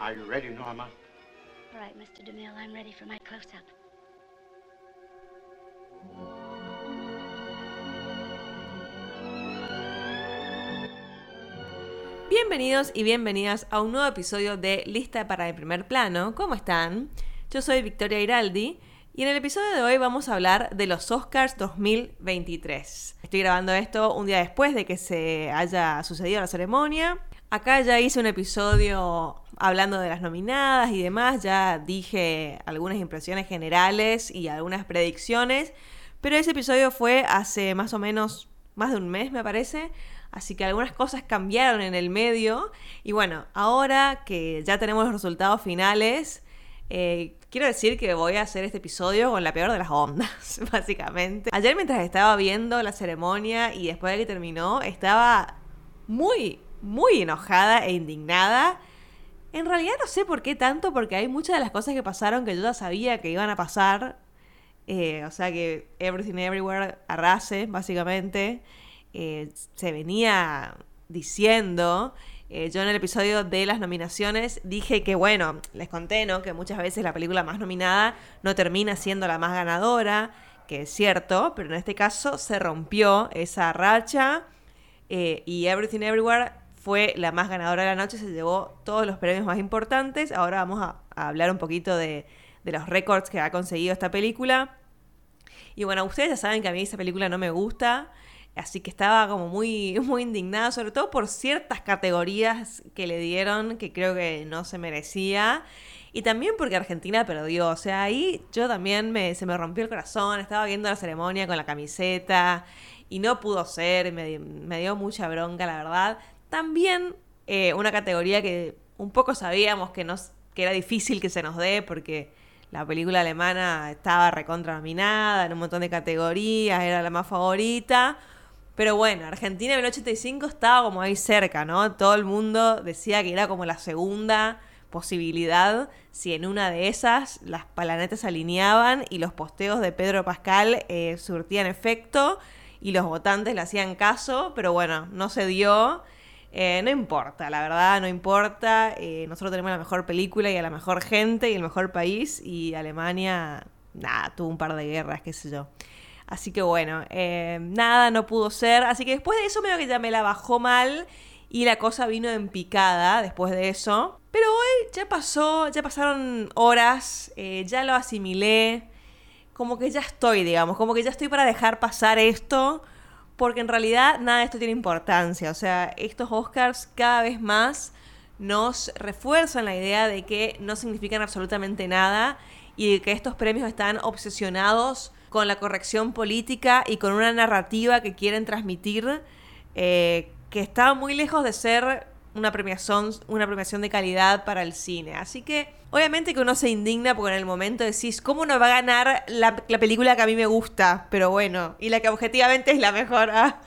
Are you ready, Norma? All right, Mr. DeMille, I'm ready for my close-up. Bienvenidos y bienvenidas a un nuevo episodio de Lista para el primer plano. ¿Cómo están? Yo soy Victoria Iraldi y en el episodio de hoy vamos a hablar de los Oscars 2023. Estoy grabando esto un día después de que se haya sucedido la ceremonia. Acá ya hice un episodio hablando de las nominadas y demás, ya dije algunas impresiones generales y algunas predicciones, pero ese episodio fue hace más o menos más de un mes me parece, así que algunas cosas cambiaron en el medio y bueno, ahora que ya tenemos los resultados finales, eh, quiero decir que voy a hacer este episodio con la peor de las ondas, básicamente. Ayer mientras estaba viendo la ceremonia y después de que terminó, estaba muy, muy enojada e indignada. En realidad no sé por qué tanto, porque hay muchas de las cosas que pasaron que yo ya sabía que iban a pasar. Eh, o sea que Everything Everywhere arrase, básicamente. Eh, se venía diciendo. Eh, yo en el episodio de las nominaciones dije que, bueno, les conté, ¿no? Que muchas veces la película más nominada no termina siendo la más ganadora, que es cierto, pero en este caso se rompió esa racha y Everything Everywhere fue la más ganadora de la noche, se llevó todos los premios más importantes. Ahora vamos a, hablar un poquito de, los récords que ha conseguido esta película. Y bueno, ustedes ya saben que a mí esa película no me gusta, así que estaba como muy, muy indignada, sobre todo por ciertas categorías que le dieron que creo que no se merecía. Y también porque Argentina perdió, o sea, ahí yo también me, se me rompió el corazón, estaba viendo la ceremonia con la camiseta y no pudo ser, me, me dio mucha bronca, la verdad. También eh, una categoría que un poco sabíamos que, nos, que era difícil que se nos dé porque la película alemana estaba recontra nominada en un montón de categorías, era la más favorita. Pero bueno, Argentina en el 85 estaba como ahí cerca, ¿no? Todo el mundo decía que era como la segunda posibilidad si en una de esas las planetas se alineaban y los posteos de Pedro Pascal eh, surtían efecto y los votantes le hacían caso, pero bueno, no se dio. Eh, no importa, la verdad, no importa. Eh, nosotros tenemos la mejor película y a la mejor gente y el mejor país. Y Alemania, nada, tuvo un par de guerras, qué sé yo. Así que bueno, eh, nada, no pudo ser. Así que después de eso, medio que ya me la bajó mal y la cosa vino en picada después de eso. Pero hoy ya pasó, ya pasaron horas, ya lo asimilé. Como que ya estoy, digamos, como que ya estoy para dejar pasar esto porque en realidad nada de esto tiene importancia. O sea, estos Oscars cada vez más nos refuerzan la idea de que no significan absolutamente nada y de que estos premios están obsesionados con la corrección política y con una narrativa que quieren transmitir eh, que está muy lejos de ser una premiación, una premiación de calidad para el cine. Así que, obviamente que uno se indigna porque en el momento decís, ¿cómo no va a ganar la, película que a mí me gusta? Pero bueno, y la que objetivamente es la mejor. ¿ah?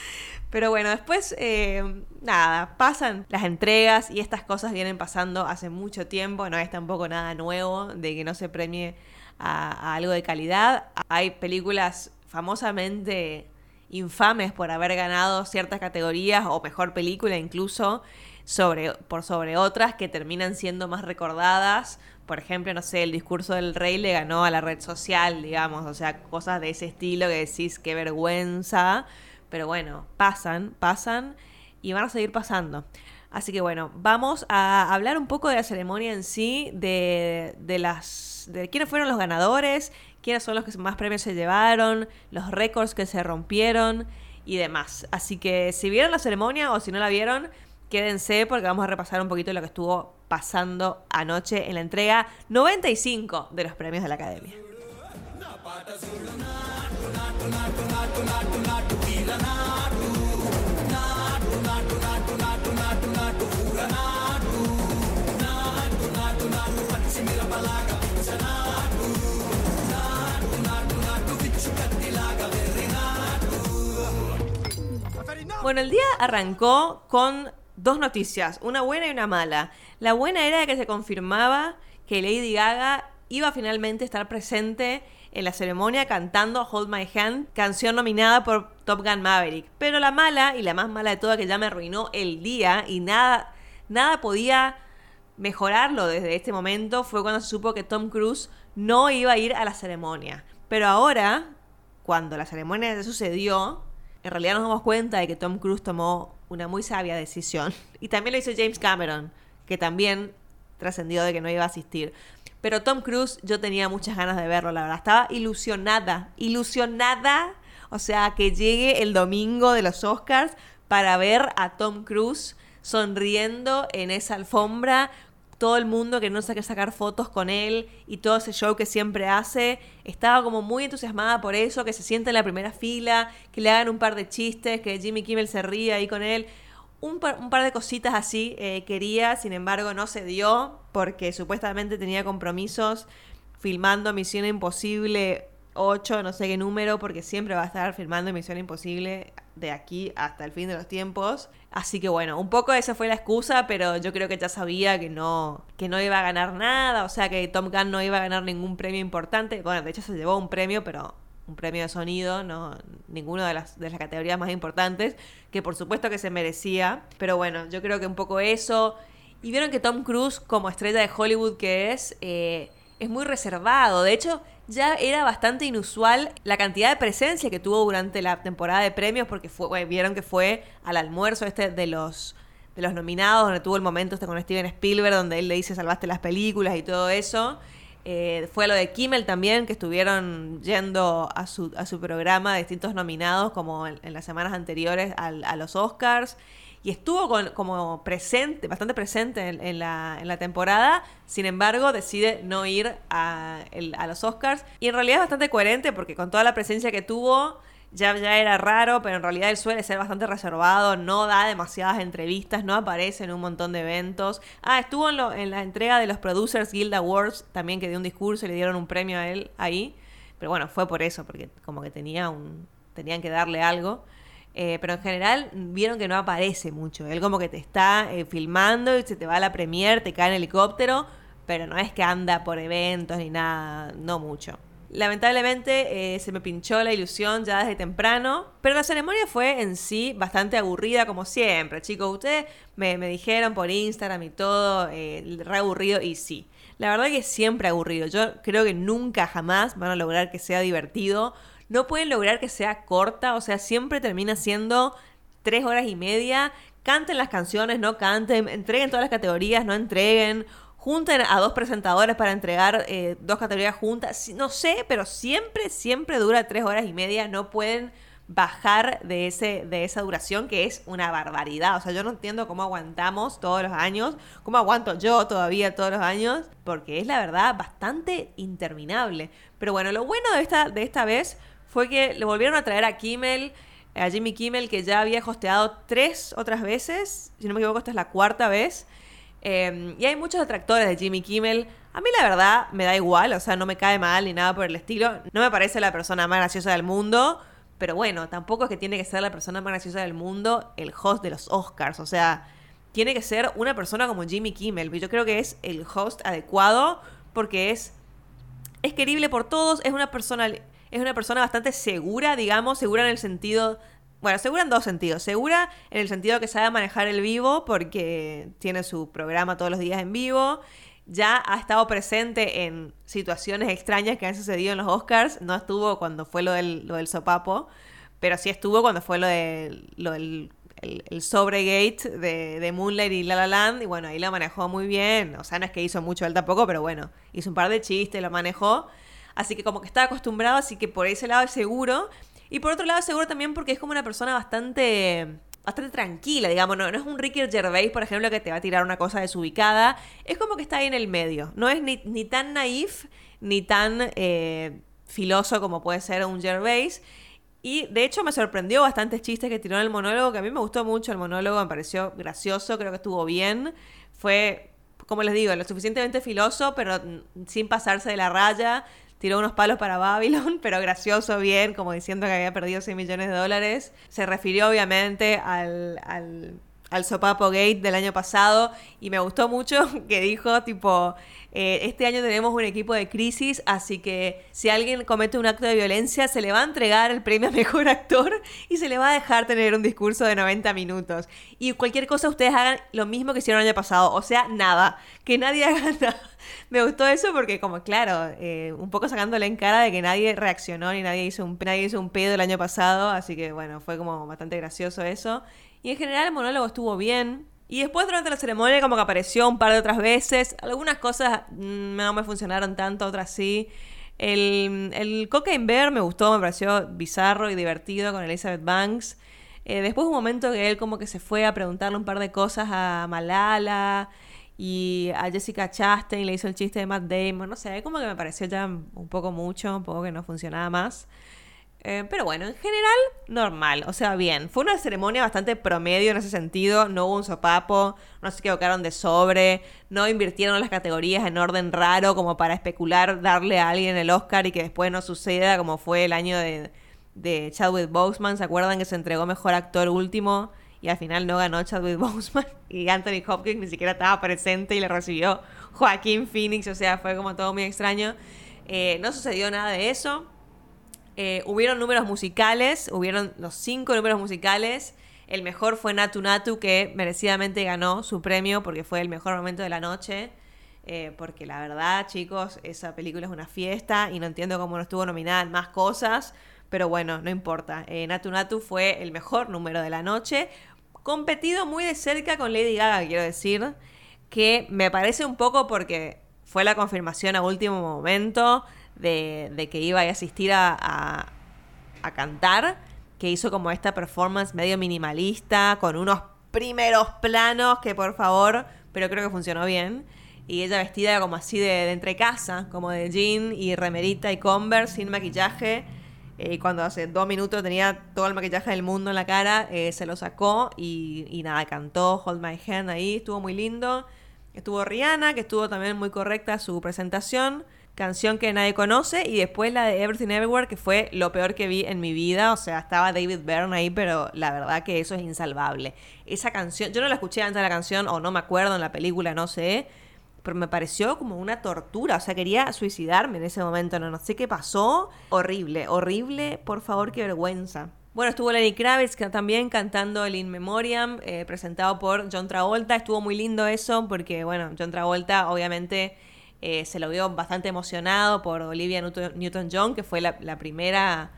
Pero bueno, después, eh, nada, pasan las entregas y estas cosas vienen pasando hace mucho tiempo, no es tampoco nada nuevo de que no se premie a algo de calidad. Hay películas famosamente infames por haber ganado ciertas categorías o mejor película incluso sobre, por sobre otras que terminan siendo más recordadas. Por ejemplo, no sé, el discurso del rey le ganó a la red social, digamos, o sea, cosas de ese estilo que decís qué vergüenza. Pero bueno, pasan, pasan y van a seguir pasando. Así que bueno, vamos a hablar un poco de la ceremonia en sí, de, de las de quiénes fueron los ganadores, quiénes son los que más premios se llevaron, los récords que se rompieron y demás. Así que si vieron la ceremonia o si no la vieron, quédense porque vamos a repasar un poquito lo que estuvo pasando anoche en la entrega 95 de los premios de la Academia. Bueno, el día arrancó con dos noticias, una buena y una mala. La buena era que se confirmaba que Lady Gaga iba finalmente a estar presente en la ceremonia cantando Hold My Hand, canción nominada por Top Gun Maverick. Pero la mala, y la más mala de todas, que ya me arruinó el día y nada, nada podía mejorarlo desde este momento fue cuando se supo que Tom Cruise no iba a ir a la ceremonia. Pero ahora, cuando la ceremonia ya sucedió, en realidad nos damos cuenta de que Tom Cruise tomó una muy sabia decisión. Y también lo hizo James Cameron, que también trascendió de que no iba a asistir. Pero Tom Cruise, yo tenía muchas ganas de verlo, la verdad. Estaba ilusionada, ilusionada. O sea, que llegue el domingo de los Oscars para ver a Tom Cruise sonriendo en esa alfombra todo el mundo que no saque sacar fotos con él y todo ese show que siempre hace. Estaba como muy entusiasmada por eso, que se siente en la primera fila, que le hagan un par de chistes, que Jimmy Kimmel se ría ahí con él. Un par, un par de cositas así eh, quería, sin embargo no se dio porque supuestamente tenía compromisos filmando Misión Imposible 8, no sé qué número, porque siempre va a estar filmando Misión Imposible de aquí hasta el fin de los tiempos. Así que bueno, un poco esa fue la excusa, pero yo creo que ya sabía que no, que no iba a ganar nada, o sea que Tom Gunn no iba a ganar ningún premio importante. Bueno, de hecho se llevó un premio, pero un premio de sonido, no ninguna de las, de las categorías más importantes, que por supuesto que se merecía. Pero bueno, yo creo que un poco eso. Y vieron que Tom Cruise, como estrella de Hollywood que es, eh, es muy reservado. De hecho, ya era bastante inusual la cantidad de presencia que tuvo durante la temporada de premios, porque fue, vieron que fue al almuerzo este de los de los nominados, donde tuvo el momento este con Steven Spielberg, donde él le dice salvaste las películas y todo eso. Eh, fue lo de Kimmel también, que estuvieron yendo a su, a su programa distintos nominados, como en, las semanas anteriores a los Oscars y estuvo como presente, bastante presente en, la, en, la, temporada, sin embargo decide no ir a, los Oscars y en realidad es bastante coherente porque con toda la presencia que tuvo ya, ya era raro, pero en realidad él suele ser bastante reservado, no da demasiadas entrevistas, no aparece en un montón de eventos. Ah, estuvo en, en la entrega de los Producers Guild Awards, también que dio un discurso y le dieron un premio a él ahí, pero bueno, fue por eso, porque como que tenía un, tenían que darle algo. Eh, pero en general vieron que no aparece mucho. Él como que te está eh, filmando y se te va a la premier, te cae en helicóptero, pero no es que anda por eventos ni nada, no mucho. Lamentablemente eh, se me pinchó la ilusión ya desde temprano, pero la ceremonia fue en sí bastante aburrida como siempre, chicos. Ustedes me, me dijeron por Instagram y todo, re aburrido y sí. La verdad que siempre aburrido. Yo creo que nunca jamás van a lograr que sea divertido no pueden lograr que sea corta, o sea, siempre termina siendo tres horas y media. Canten las canciones, no canten, entreguen todas las categorías, no entreguen, junten a dos presentadores para entregar eh, dos categorías juntas. No sé, pero siempre, siempre dura tres horas y media. No pueden bajar de, ese, de esa duración que es una barbaridad. O sea, yo no entiendo cómo aguantamos todos los años, cómo aguanto yo todavía todos los años, porque es la verdad bastante interminable. Pero bueno, lo bueno de esta, de esta vez fue que le volvieron a traer a Kimmel, a Jimmy Kimmel, que ya había hosteado tres otras veces. Si no me equivoco, esta es la cuarta vez. Em, y hay muchos detractores de Jimmy Kimmel. A mí la verdad me da igual, o sea, no me cae mal ni nada por el estilo. No me parece la persona más graciosa del mundo. Pero bueno, tampoco es que tiene que ser la persona más graciosa del mundo el host de los Oscars. O sea, tiene que ser una persona como Jimmy Kimmel. Yo creo que es el host adecuado porque es, es querible por todos, es una persona es una persona bastante segura, digamos, segura en el sentido bueno, segura en dos sentidos. Segura en el sentido que sabe manejar el vivo porque tiene su programa todos los días en vivo. Ya ha estado presente en situaciones extrañas que han sucedido en los Oscars. No estuvo cuando fue lo del, lo del sopapo, pero sí estuvo cuando fue lo, de, lo del el, sobregate de, de, Moonlight y La La Land. Y bueno, ahí lo manejó muy bien. O sea, no es que hizo mucho él tampoco, pero bueno, hizo un par de chistes, lo manejó. Así que como que está acostumbrado, así que por ese lado es seguro. Y por otro lado es seguro también porque es como una persona bastante bastante tranquila, digamos, no, no es un Ricky Gervais, por ejemplo, que te va a tirar una cosa desubicada, es como que está ahí en el medio, no es ni, tan naif ni tan eh, filoso como puede ser un Gervais, y de hecho me sorprendió bastantes chistes que tiró en el monólogo, que a mí me gustó mucho el monólogo, me pareció gracioso, creo que estuvo bien, fue, como les digo, lo suficientemente filoso, pero sin pasarse de la raya, tiró unos palos para Babylon, pero gracioso, bien, como diciendo que había perdido 6 millones de dólares. Se refirió obviamente al, al, al Sopapo Gate del año pasado y me gustó mucho que dijo, tipo, Eh, este año tenemos un equipo de crisis, así que si alguien comete un acto de violencia, se le va a entregar el premio a mejor actor y se le va a dejar tener un discurso de 90 minutos. Y cualquier cosa ustedes hagan lo mismo que hicieron el año pasado, o sea, nada, que nadie haga nada. Me gustó eso porque como claro, eh, un poco sacándole en cara de que nadie reaccionó ni nadie hizo un nadie hizo un pedo el año pasado, así que bueno, fue como bastante gracioso eso. Y en general el monólogo estuvo bien. Y después durante la ceremonia como que apareció un par de otras veces. Algunas cosas mm, no me funcionaron tanto, otras sí. El, el Cocaine Bear me gustó, me pareció bizarro y divertido con Elizabeth Banks. Eh, después un momento que él como que se fue a preguntarle un par de cosas a Malala y a Jessica Chastain le hizo el chiste de Matt Damon. No sé, como que me pareció ya un poco mucho, un poco que no funcionaba más. Eh, pero bueno, en general, normal, o sea, bien. Fue una ceremonia bastante promedio en ese sentido, no hubo un sopapo, no se equivocaron de sobre, no invirtieron las categorías en orden raro como para especular darle a alguien el Oscar y que después no suceda como fue el año de, de Chadwick Boseman, ¿se acuerdan que se entregó mejor actor último? Y al final no ganó Chadwick Boseman y Anthony Hopkins ni siquiera estaba presente y le recibió Joaquín Phoenix, o sea, fue como todo muy extraño. Eh, no sucedió nada de eso. Eh, hubieron números musicales, hubieron los cinco números musicales. El mejor fue Natu Natu, que merecidamente ganó su premio porque fue el mejor momento de la noche. Eh, porque la verdad, chicos, esa película es una fiesta y no entiendo cómo no estuvo nominada en más cosas. Pero bueno, no importa. Eh, Natu Natu fue el mejor número de la noche. Competido muy de cerca con Lady Gaga, quiero decir. Que me parece un poco porque fue la confirmación a último momento de, que iba a asistir a, a, cantar, que hizo como esta performance medio minimalista, con unos primeros planos que por favor, pero creo que funcionó bien. Y ella vestida como así de, de entre casa, como de jean y remerita y converse, sin maquillaje. Eh, cuando hace dos minutos tenía todo el maquillaje del mundo en la cara, eh, se lo sacó y, y, nada, cantó Hold My Hand ahí, estuvo muy lindo. Estuvo Rihanna, que estuvo también muy correcta su presentación canción que nadie conoce, y después la de Everything Everywhere, que fue lo peor que vi en mi vida. O sea, estaba David Byrne ahí, pero la verdad que eso es insalvable. Esa canción, yo no la escuché antes de la canción, o no me acuerdo en la película, no sé, pero me pareció como una tortura. O sea, quería suicidarme en ese momento, no, no sé qué pasó. Horrible, horrible, por favor, qué vergüenza. Bueno, estuvo Lenny Kravitz también cantando el In Memoriam, eh, presentado por John Travolta. Estuvo muy lindo eso, porque, bueno, John Travolta obviamente eh, se lo vio bastante emocionado por Olivia Newton-John, que fue la, primera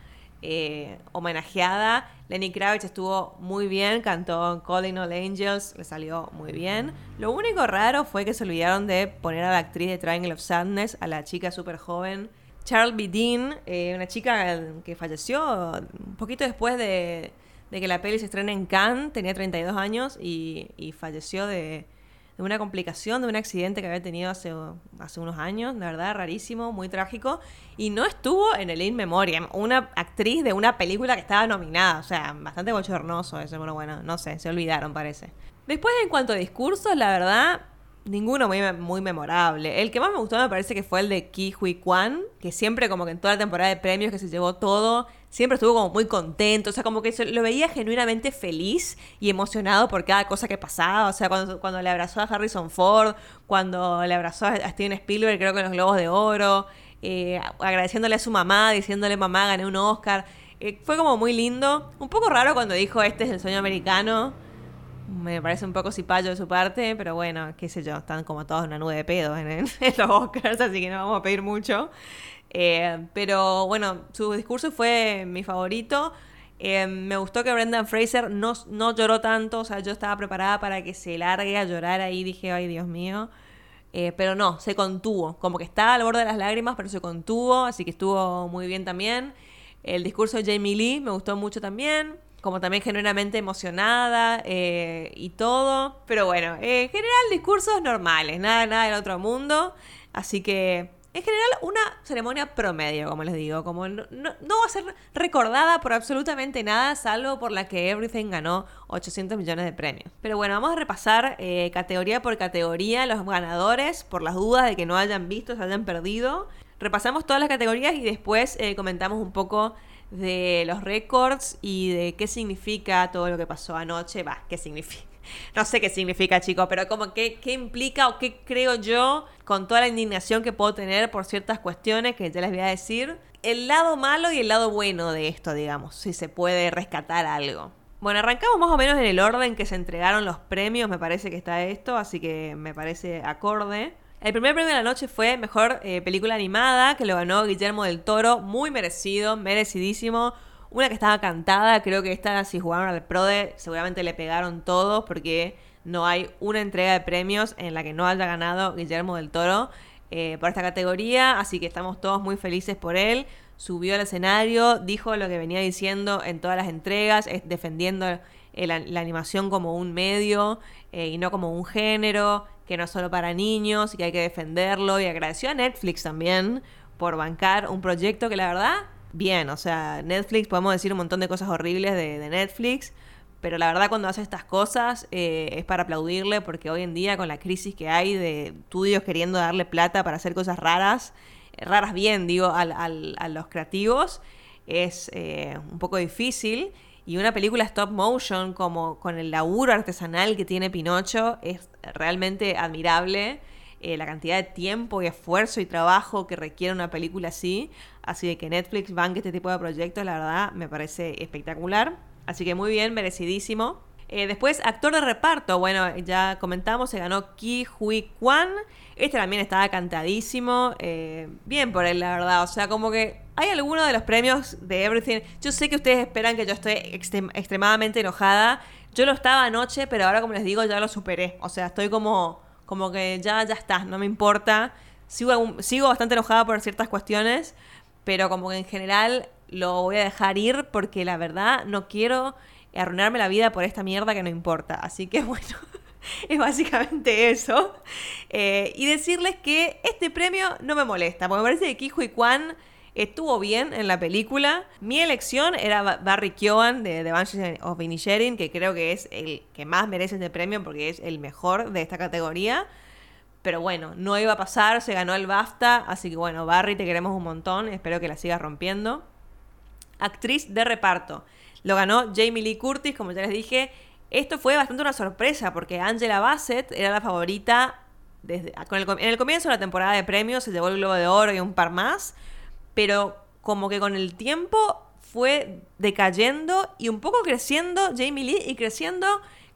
eh, homenajeada. Lenny Kravitz estuvo muy bien, cantó Calling All Angels, le salió muy bien. Lo único raro fue que se olvidaron de poner a la actriz de Triangle of Sadness, a la chica súper joven, Charles B. Dean, eh, una chica que falleció un poquito después de, que la peli se estrene en Cannes, tenía 32 años y falleció de, de una complicación, de un accidente que había tenido hace, hace unos años, de verdad, rarísimo, muy trágico, y no estuvo en el In Memoriam, una actriz de una película que estaba nominada, o sea, bastante bochornoso eso, pero bueno, no sé, se olvidaron parece. Después, en cuanto a discursos, la verdad, ninguno muy, muy memorable. El que más me gustó me parece que fue el de Ki Hui Kwan, que siempre como que en toda la temporada de premios que se llevó todo, siempre estuvo como muy contento, o sea, como que lo veía genuinamente feliz y emocionado por cada cosa que pasaba, o sea, cuando, cuando le abrazó a Harrison Ford, cuando le abrazó a Steven Spielberg, creo que en los Globos de Oro, eh, agradeciéndole a su mamá, diciéndole mamá, gané un Oscar. Eh, fue como muy lindo. Un poco raro cuando dijo este es el sueño americano. Me parece un poco cipayo de su parte, pero bueno, qué sé yo, están como todos en una nube de pedos en, en los Oscars, así que no vamos a pedir mucho. Eh, pero bueno, su discurso fue mi favorito. Eh, me gustó que Brendan Fraser no, no lloró tanto, o sea, yo estaba preparada para que se largue a llorar ahí, dije, ay Dios mío. Eh, pero no, se contuvo, como que estaba al borde de las lágrimas, pero se contuvo, así que estuvo muy bien también. El discurso de Jamie Lee me gustó mucho también, como también genuinamente emocionada y todo. Pero bueno, en general discursos normales, nada, nada del otro mundo. Así que en general, una ceremonia promedio, como les digo, como no, va a ser recordada por absolutamente nada, salvo por la que Everything ganó 800 millones de premios. Pero bueno, vamos a repasar eh, categoría por categoría los ganadores, por las dudas de que no hayan visto, se hayan perdido. Repasamos todas las categorías y después eh, comentamos un poco de los récords y de qué significa todo lo que pasó anoche. Va, qué significa. no sé qué significa, chicos, pero como que, qué implica o qué creo yo con toda la indignación que puedo tener por ciertas cuestiones que ya les voy a decir. El lado malo y el lado bueno de esto, digamos, si se puede rescatar algo. Bueno, arrancamos más o menos en el orden que se entregaron los premios, me parece que está esto, así que me parece acorde. El primer premio de la noche fue Mejor eh, Película Animada, que lo ganó Guillermo del Toro, muy merecido, merecidísimo. Una que estaba cantada, creo que esta, si jugaron al PRODE, seguramente le pegaron todos, porque no hay una entrega de premios en la que no haya ganado Guillermo del Toro eh, por esta categoría, así que estamos todos muy felices por él. Subió al escenario, dijo lo que venía diciendo en todas las entregas, defendiendo la animación como un medio eh, y no como un género, que no es solo para niños y que hay que defenderlo. Y agradeció a Netflix también por bancar un proyecto que la verdad, bien, o sea, Netflix, podemos decir un montón de cosas horribles de, Netflix, pero la verdad cuando hace estas cosas eh, es para aplaudirle porque hoy en día con la crisis que hay de estudios queriendo darle plata para hacer cosas raras, eh, raras bien, digo, a los creativos, es un poco difícil. Y una película stop motion como con el laburo artesanal que tiene Pinocho es realmente admirable. Eh, la cantidad de tiempo y esfuerzo y trabajo que requiere una película así. Así que Netflix banque este tipo de proyectos, la verdad, me parece espectacular. Así que muy bien, merecidísimo. Eh, después, actor de reparto. Bueno, ya comentamos, se ganó Ki Hui Kwan. Este también estaba cantadísimo. Eh, bien por él, la verdad. O sea, como que hay algunos de los premios de Everything. Yo sé que ustedes esperan que yo esté extremadamente enojada. Yo lo estaba anoche, pero ahora, como les digo, ya lo superé. O sea, estoy como, como que ya, ya está, no me importa. Sigo, sigo bastante enojada por ciertas cuestiones, pero como que en general lo voy a dejar ir porque la verdad no quiero arruinarme la vida por esta mierda que no importa. Así que bueno. es básicamente eso. Eh, y decirles que este premio no me molesta, porque me parece que Kijo y Kwan estuvo bien en la película. Mi elección era Barry Keoghan de The Banshees of Inisherin, que creo que es el que más merece este premio porque es el mejor de esta categoría. Pero bueno, no iba a pasar, se ganó el BAFTA, así que bueno, Barry, te queremos un montón, espero que la sigas rompiendo. Actriz de reparto. Lo ganó Jamie Lee Curtis, como ya les dije. Esto fue bastante una sorpresa porque Angela Bassett era la favorita desde, en el comienzo de la temporada de premios, se llevó el Globo de Oro y un par más pero como que con el tiempo fue decayendo y un poco creciendo Jamie Lee y creciendo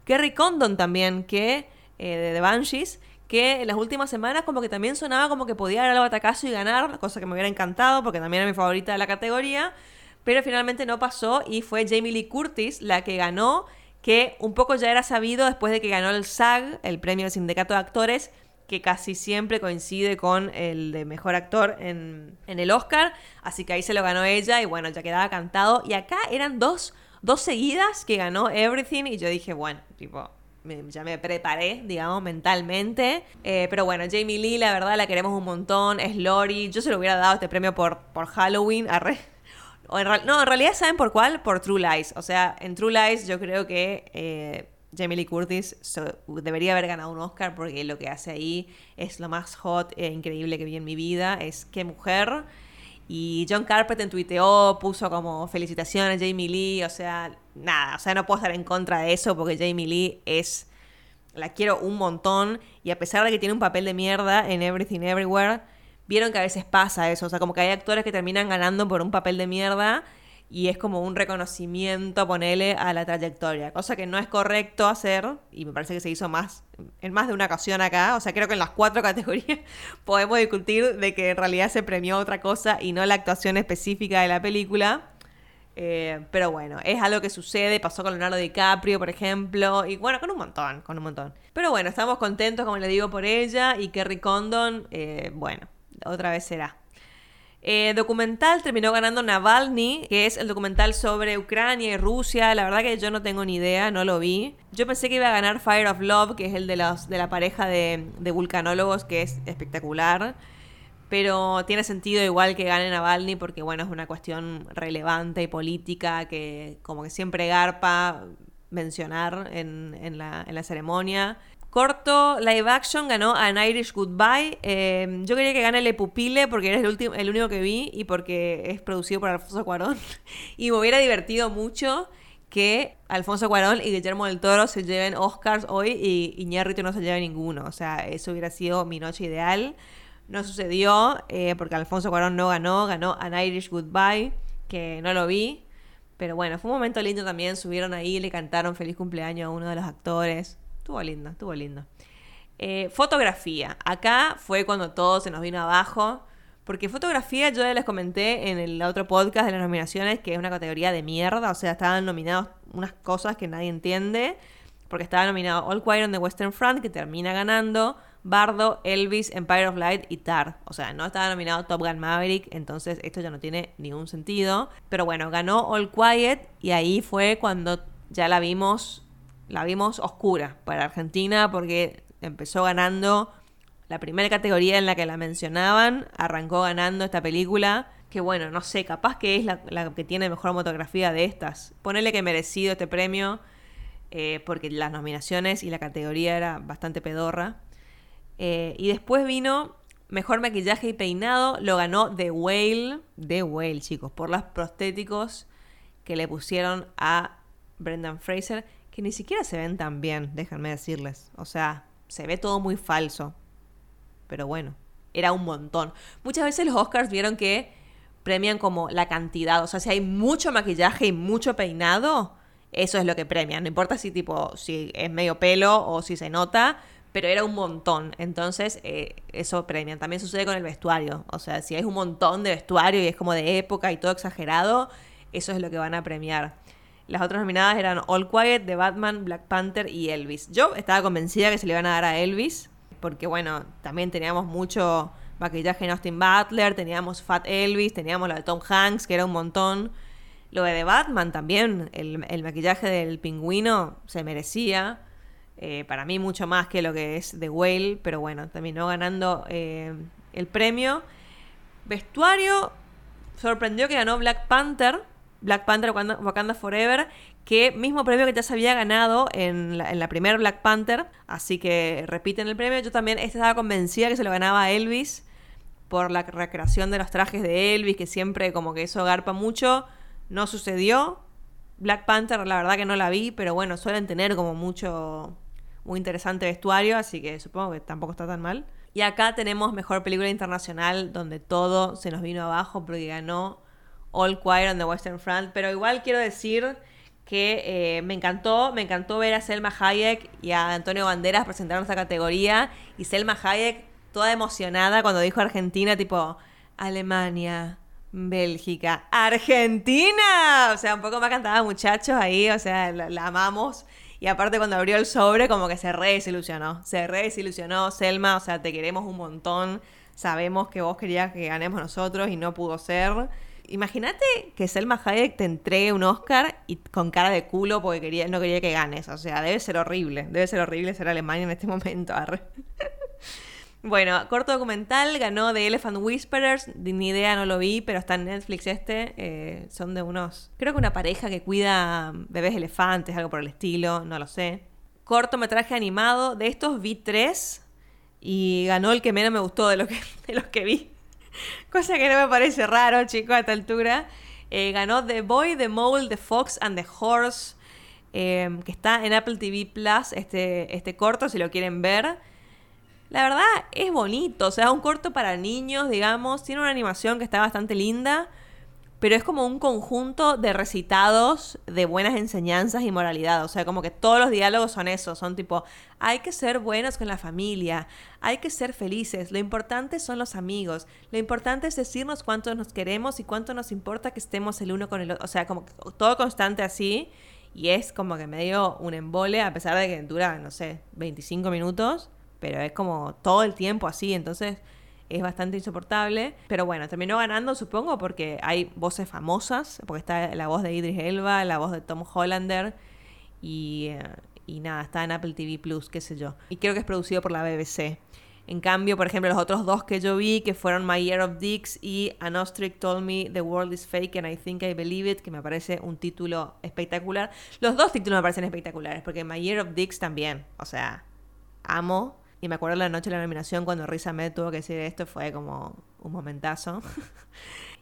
Kerry Condon también, que eh, de The Banshees, que en las últimas semanas como que también sonaba como que podía dar al batacazo y ganar, cosa que me hubiera encantado porque también era mi favorita de la categoría, pero finalmente no pasó y fue Jamie Lee Curtis la que ganó, que un poco ya era sabido después de que ganó el SAG, el premio del Sindicato de Actores, que casi siempre coincide con el de mejor actor en, el Oscar. Así que ahí se lo ganó ella y bueno, ya quedaba cantado. Y acá eran dos, dos seguidas que ganó Everything y yo dije, bueno, tipo, ya me preparé, digamos, mentalmente. Eh, pero bueno, Jamie Lee, la verdad, la queremos un montón. Es Lori. Yo se lo hubiera dado este premio por, por Halloween. En no, en realidad, ¿saben por cuál? Por True Lies. O sea, en True Lies yo creo que eh, Jamie Lee Curtis debería haber ganado un Oscar porque lo que hace ahí es lo más hot e increíble que vi en mi vida. Es qué mujer. Y John Carpenter tuiteó, puso como felicitaciones a Jamie Lee. O sea, nada, o sea, no puedo estar en contra de eso porque Jamie Lee es. La quiero un montón. Y a pesar de que tiene un papel de mierda en Everything Everywhere, vieron que a veces pasa eso. O sea, como que hay actores que terminan ganando por un papel de mierda y es como un reconocimiento, ponerle a la trayectoria, cosa que no es correcto hacer y me parece que se hizo más en más de una ocasión acá, o sea, creo que en las cuatro categorías podemos discutir de que en realidad se premió otra cosa y no la actuación específica de la película. Eh, pero bueno, es algo que sucede, pasó con Leonardo DiCaprio, por ejemplo, y bueno, con un montón, con un montón. Pero bueno, estamos contentos, como le digo, por ella y Kerry Condon, eh, bueno, otra vez será. Eh, documental terminó ganando Navalny, que es el documental sobre Ucrania y Rusia. La verdad que yo no tengo ni idea, no lo vi. Yo pensé que iba a ganar Fire of Love, que es el de, los, de la pareja de, vulcanólogos, que es espectacular. Pero tiene sentido igual que gane Navalny porque, bueno, es una cuestión relevante y política que como que siempre garpa mencionar en, la, en la ceremonia. Corto live action ganó An Irish Goodbye. Em, yo quería que gane Le Pupile porque eres el, el único que vi y porque es producido por Alfonso Cuarón. y me hubiera divertido mucho que Alfonso Cuarón y Guillermo del Toro se lleven Oscars hoy y Iñárritu no se lleve ninguno. O sea, eso hubiera sido mi noche ideal. No sucedió eh, porque Alfonso Cuarón no ganó, ganó An Irish Goodbye, que no lo vi. Pero bueno, fue un momento lindo también. Subieron ahí, le cantaron feliz cumpleaños a uno de los actores. Estuvo lindo, estuvo lindo. Eh, fotografía. Acá fue cuando todo se nos vino abajo. Porque fotografía, yo ya les comenté en el otro podcast de las nominaciones que es una categoría de mierda. O sea, estaban nominados unas cosas que nadie entiende. Porque estaba nominado All Quiet on the Western Front, que termina ganando. Bardo, Elvis, Empire of Light y Tar. O sea, no estaba nominado Top Gun Maverick, entonces esto ya no tiene ningún sentido. Pero bueno, ganó All Quiet y ahí fue cuando ya la vimos, la vimos oscura para Argentina porque empezó ganando la primera categoría en la que la mencionaban, arrancó ganando esta película. Que bueno, no sé, capaz que es la, que tiene mejor fotografía de estas. Ponele que merecido este premio, eh, porque las nominaciones y la categoría era bastante pedorra. Eh, y después vino Mejor Maquillaje y Peinado, lo ganó The Whale, The Whale chicos, por los prostéticos que le pusieron a Brendan Fraser, que ni siquiera se ven tan bien, déjenme decirles. O sea, se ve todo muy falso. Pero bueno, era un montón. Muchas veces los Oscars vieron que premian como la cantidad. O sea, si hay mucho maquillaje y mucho peinado, eso es lo que premian. No importa si tipo, si es medio pelo o si se nota, pero era un montón. Entonces, eh, eso premian. También sucede con el vestuario. O sea, si es un montón de vestuario y es como de época y todo exagerado, eso es lo que van a premiar. Las otras nominadas eran All Quiet, The Batman, Black Panther y Elvis. Yo estaba convencida que se le iban a dar a Elvis, porque bueno, también teníamos mucho maquillaje en Austin Butler, teníamos Fat Elvis, teníamos lo de Tom Hanks, que era un montón. Lo de The Batman también, el, el maquillaje del pingüino se merecía. Eh, para mí mucho más que lo que es The Whale, pero bueno, terminó ganando eh, el premio. Vestuario, sorprendió que ganó Black Panther, Black Panther Wakanda, Forever, que mismo premio que ya se había ganado en la, primera Black Panther, así que repiten el premio. Yo también estaba convencida que se lo ganaba Elvis por la recreación de los trajes de Elvis, que siempre como que eso garpa mucho. No sucedió. Black Panther, la verdad que no la vi, pero bueno, suelen tener como mucho muy interesante vestuario, así que supongo que tampoco está tan mal. Y acá tenemos mejor película internacional, donde todo se nos vino abajo porque ganó All Quiet on the Western Front. Pero igual quiero decir que eh, me encantó, me encantó ver a Selma Hayek y a Antonio Banderas presentar esta categoría. Y Selma Hayek toda emocionada cuando dijo Argentina, tipo Alemania, Bélgica, Argentina. O sea, un poco más cantada muchachos ahí, o sea, la amamos. Y aparte cuando abrió el sobre, como que se re desilusionó. Se re desilusionó, Selma, o sea, te queremos un montón. Sabemos que vos querías que ganemos nosotros y no pudo ser. Imagínate que Selma Hayek te entregue un Oscar y con cara de culo porque quería, no quería que ganes. O sea, debe ser horrible. Debe ser horrible ser Alemania en este momento. Bueno, corto documental, ganó The Elephant Whisperers, ni idea, no lo vi, pero está en Netflix este. Eh, son de unos, creo que una pareja que cuida bebés elefantes, algo por el estilo, no lo sé. Cortometraje animado, de estos vi tres y ganó el que menos me gustó de, lo que, de los que vi. Cosa que no me parece raro, chico, a esta altura. Eh, ganó The Boy, The Mole, The Fox and The Horse, eh, que está en Apple TV Plus, este, este corto, si lo quieren ver. La verdad es bonito, o sea, un corto para niños, digamos, tiene una animación que está bastante linda, pero es como un conjunto de recitados de buenas enseñanzas y moralidad, o sea, como que todos los diálogos son eso, son tipo, hay que ser buenos con la familia, hay que ser felices, lo importante son los amigos, lo importante es decirnos cuánto nos queremos y cuánto nos importa que estemos el uno con el otro, o sea, como todo constante así. Y es como que medio un embole, a pesar de que dura, no sé, 25 minutos pero es como todo el tiempo así, entonces es bastante insoportable. Pero bueno, terminó ganando, supongo, porque hay voces famosas, porque está la voz de Idris Elba, la voz de Tom Hollander y, eh, y nada, está en Apple TV Plus, qué sé yo. Y creo que es producido por la BBC. En cambio, por ejemplo, los otros dos que yo vi, que fueron My Year of Dicks y An Ostrich Told Me The World is Fake and I Think I Believe It, que me parece un título espectacular. Los dos títulos me parecen espectaculares, porque My Year of Dicks también, o sea, amo y me acuerdo la noche de la nominación cuando Risa Ahmed tuvo que decir esto, fue como un momentazo.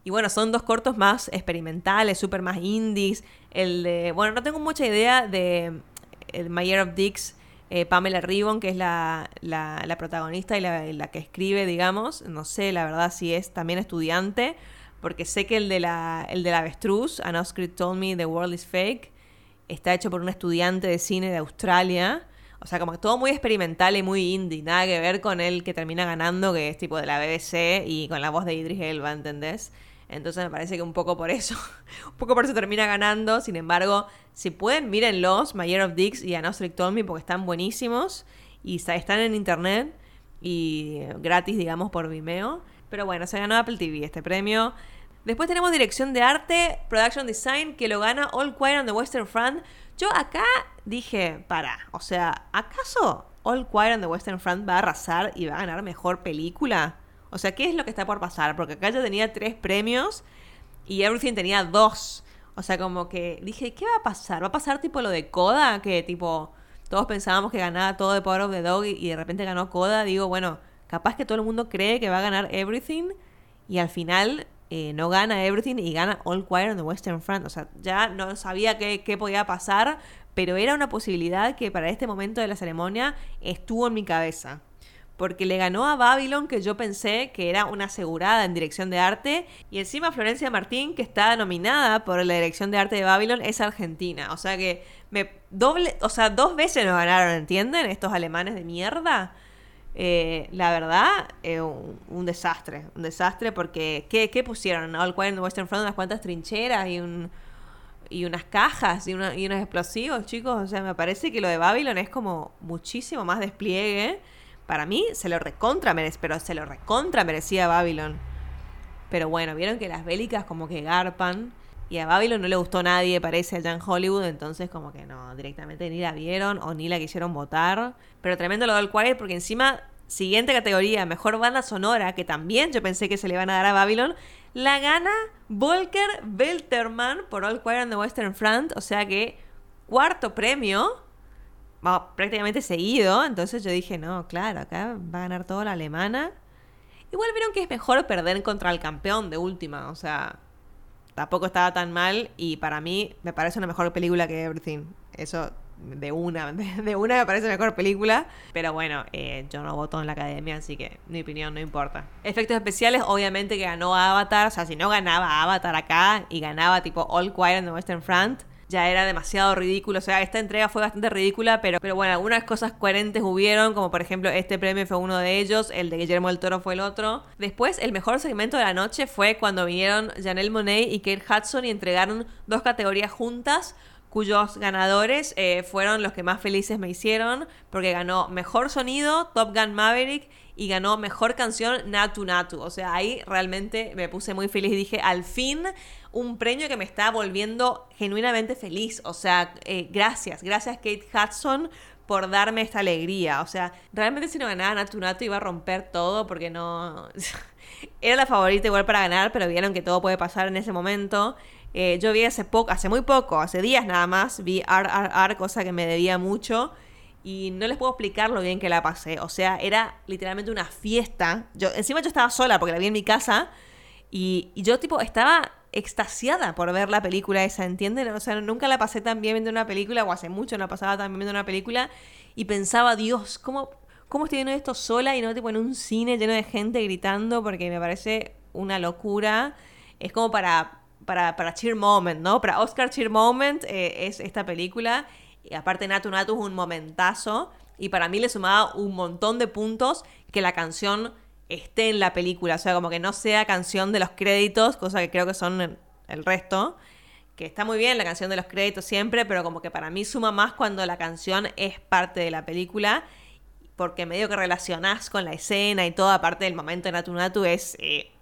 Y bueno, son dos cortos más experimentales, súper más indies. El de, bueno, no tengo mucha idea de el Mayor of Dicks, eh, Pamela Ribbon, que es la, la, protagonista y la, la, que escribe, digamos. No sé, la verdad, si es también estudiante, porque sé que el de la, el de la avestruz, An Oscar Told Me The World Is Fake, está hecho por un estudiante de cine de Australia. O sea, como que todo muy experimental y muy indie. Nada que ver con el que termina ganando, que es tipo de la BBC y con la voz de Idris Elba, ¿entendés? Entonces me parece que un poco por eso, un poco por eso termina ganando. Sin embargo, si pueden, mírenlos, My of Dicks y A No Told Me, porque están buenísimos y están en internet y gratis, digamos, por Vimeo. Pero bueno, se ganó Apple TV este premio. Después tenemos dirección de arte, production design, que lo gana All Quiet on the Western Front. Yo acá dije, para, o sea, ¿acaso All Quiet on the Western Front va a arrasar y va a ganar mejor película? O sea, ¿qué es lo que está por pasar? Porque acá ya tenía tres premios y Everything tenía dos. O sea, como que dije, ¿qué va a pasar? ¿Va a pasar tipo lo de Coda? Que tipo, todos pensábamos que ganaba todo de Power of the Dog y, de repente ganó Coda. Digo, bueno, capaz que todo el mundo cree que va a ganar Everything y al final eh, no gana Everything y gana All Quiet on the Western Front. O sea, ya no sabía qué, qué podía pasar, pero era una posibilidad que para este momento de la ceremonia estuvo en mi cabeza porque le ganó a Babylon, que yo pensé que era una asegurada en dirección de arte, y encima Florencia Martín, que está nominada por la dirección de arte de Babylon, es argentina. O sea que me doble, o sea, dos veces nos ganaron, ¿entienden? Estos alemanes de mierda. Eh, la verdad, eh, un, desastre, un desastre porque ¿qué, qué pusieron? All Quiet Western Front, unas cuantas trincheras y un y unas cajas y, unos explosivos, chicos. O sea, me parece que lo de Babylon es como muchísimo más despliegue para mí se lo recontra merecía, pero se lo recontra merecía Babylon. Pero bueno, vieron que las bélicas como que garpan. Y a Babylon no le gustó nadie, parece, allá en Hollywood. Entonces, como que no, directamente ni la vieron o ni la quisieron votar. Pero tremendo lo del Quiet, porque encima, siguiente categoría, mejor banda sonora, que también yo pensé que se le iban a dar a Babylon, la gana Volker Belterman por All Quiet on the Western Front. O sea que, cuarto premio prácticamente seguido. Entonces yo dije, no, claro, acá va a ganar toda la alemana. Igual vieron que es mejor perder contra el campeón de última. O sea, tampoco estaba tan mal. Y para mí me parece una mejor película que Everything. Eso de una, de una me parece mejor película. Pero bueno, eh, yo no voto en la academia, así que mi opinión no importa. Efectos especiales, obviamente que ganó Avatar. O sea, si no ganaba Avatar acá y ganaba tipo All Quiet on the Western Front, ya era demasiado ridículo. O sea, esta entrega fue bastante ridícula, pero, pero bueno, algunas cosas coherentes hubieron, como por ejemplo este premio fue uno de ellos, el de Guillermo del Toro fue el otro. Después, el mejor segmento de la noche fue cuando vinieron Janelle Monet y Kate Hudson y entregaron dos categorías juntas cuyos ganadores eh, fueron los que más felices me hicieron, porque ganó Mejor Sonido, Top Gun Maverick, y ganó Mejor Canción Natu Natu. O sea, ahí realmente me puse muy feliz y dije, al fin un premio que me está volviendo genuinamente feliz. O sea, eh, gracias, gracias Kate Hudson por darme esta alegría. O sea, realmente si no ganaba Natu Natu iba a romper todo porque no... Era la favorita igual para ganar, pero vieron que todo puede pasar en ese momento. Eh, yo vi hace poco, hace muy poco, hace días nada más, vi RRR, cosa que me debía mucho. Y no les puedo explicar lo bien que la pasé. O sea, era literalmente una fiesta. Yo, encima yo estaba sola porque la vi en mi casa. Y yo tipo estaba extasiada por ver la película esa, ¿entienden? O sea, nunca la pasé tan bien viendo una película, o hace mucho no pasaba tan bien viendo una película, y pensaba, Dios, ¿cómo, cómo estoy viendo esto sola y no tipo en un cine lleno de gente gritando? Porque me parece una locura. Es como para para, para Cheer Moment, ¿no? Para Oscar Cheer Moment eh, es esta película. Y aparte Natu Natu es un momentazo. Y para mí le sumaba un montón de puntos que la canción esté en la película. O sea, como que no sea canción de los créditos, cosa que creo que son el resto. Que está muy bien la canción de los créditos siempre, pero como que para mí suma más cuando la canción es parte de la película. Porque medio que relacionás con la escena y toda parte del momento de Natu Natu es eh,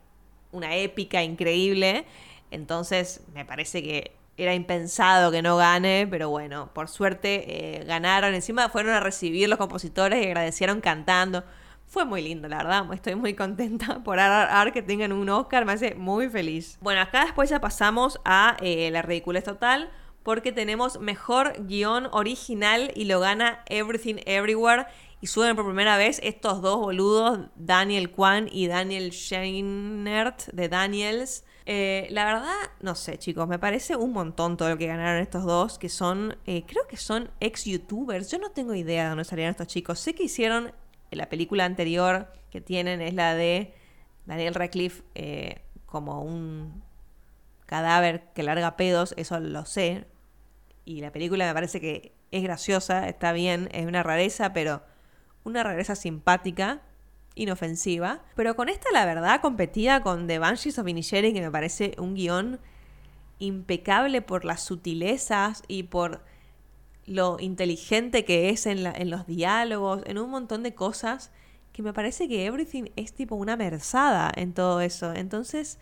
una épica increíble. Entonces, me parece que era impensado que no gane, pero bueno, por suerte eh, ganaron. Encima fueron a recibir los compositores y agradecieron cantando. Fue muy lindo, la verdad. Estoy muy contenta por RRR que tengan un Oscar. Me hace muy feliz. Bueno, acá después ya pasamos a eh, la ridiculez total porque tenemos mejor guion original y lo gana Everything Everywhere. Y suben por primera vez estos dos boludos, Daniel Kwan y Daniel Scheinert de Daniels Eh, la verdad, no sé, chicos, me parece un montón todo lo que ganaron estos dos, que son, eh, creo que son ex youtubers. Yo no tengo idea de dónde salieron estos chicos. Sé que hicieron la película anterior que tienen, es la de Daniel Radcliffe eh, como un cadáver que larga pedos, eso lo sé. Y la película me parece que es graciosa, está bien, es una rareza, pero una rareza simpática inofensiva. Pero con esta, la verdad, competía con The Banshees of Inisherin, que me parece un guion impecable por las sutilezas y por lo inteligente que es en, en, los diálogos, en un montón de cosas, que me parece que Everything es tipo una merzada en todo eso. Entonces,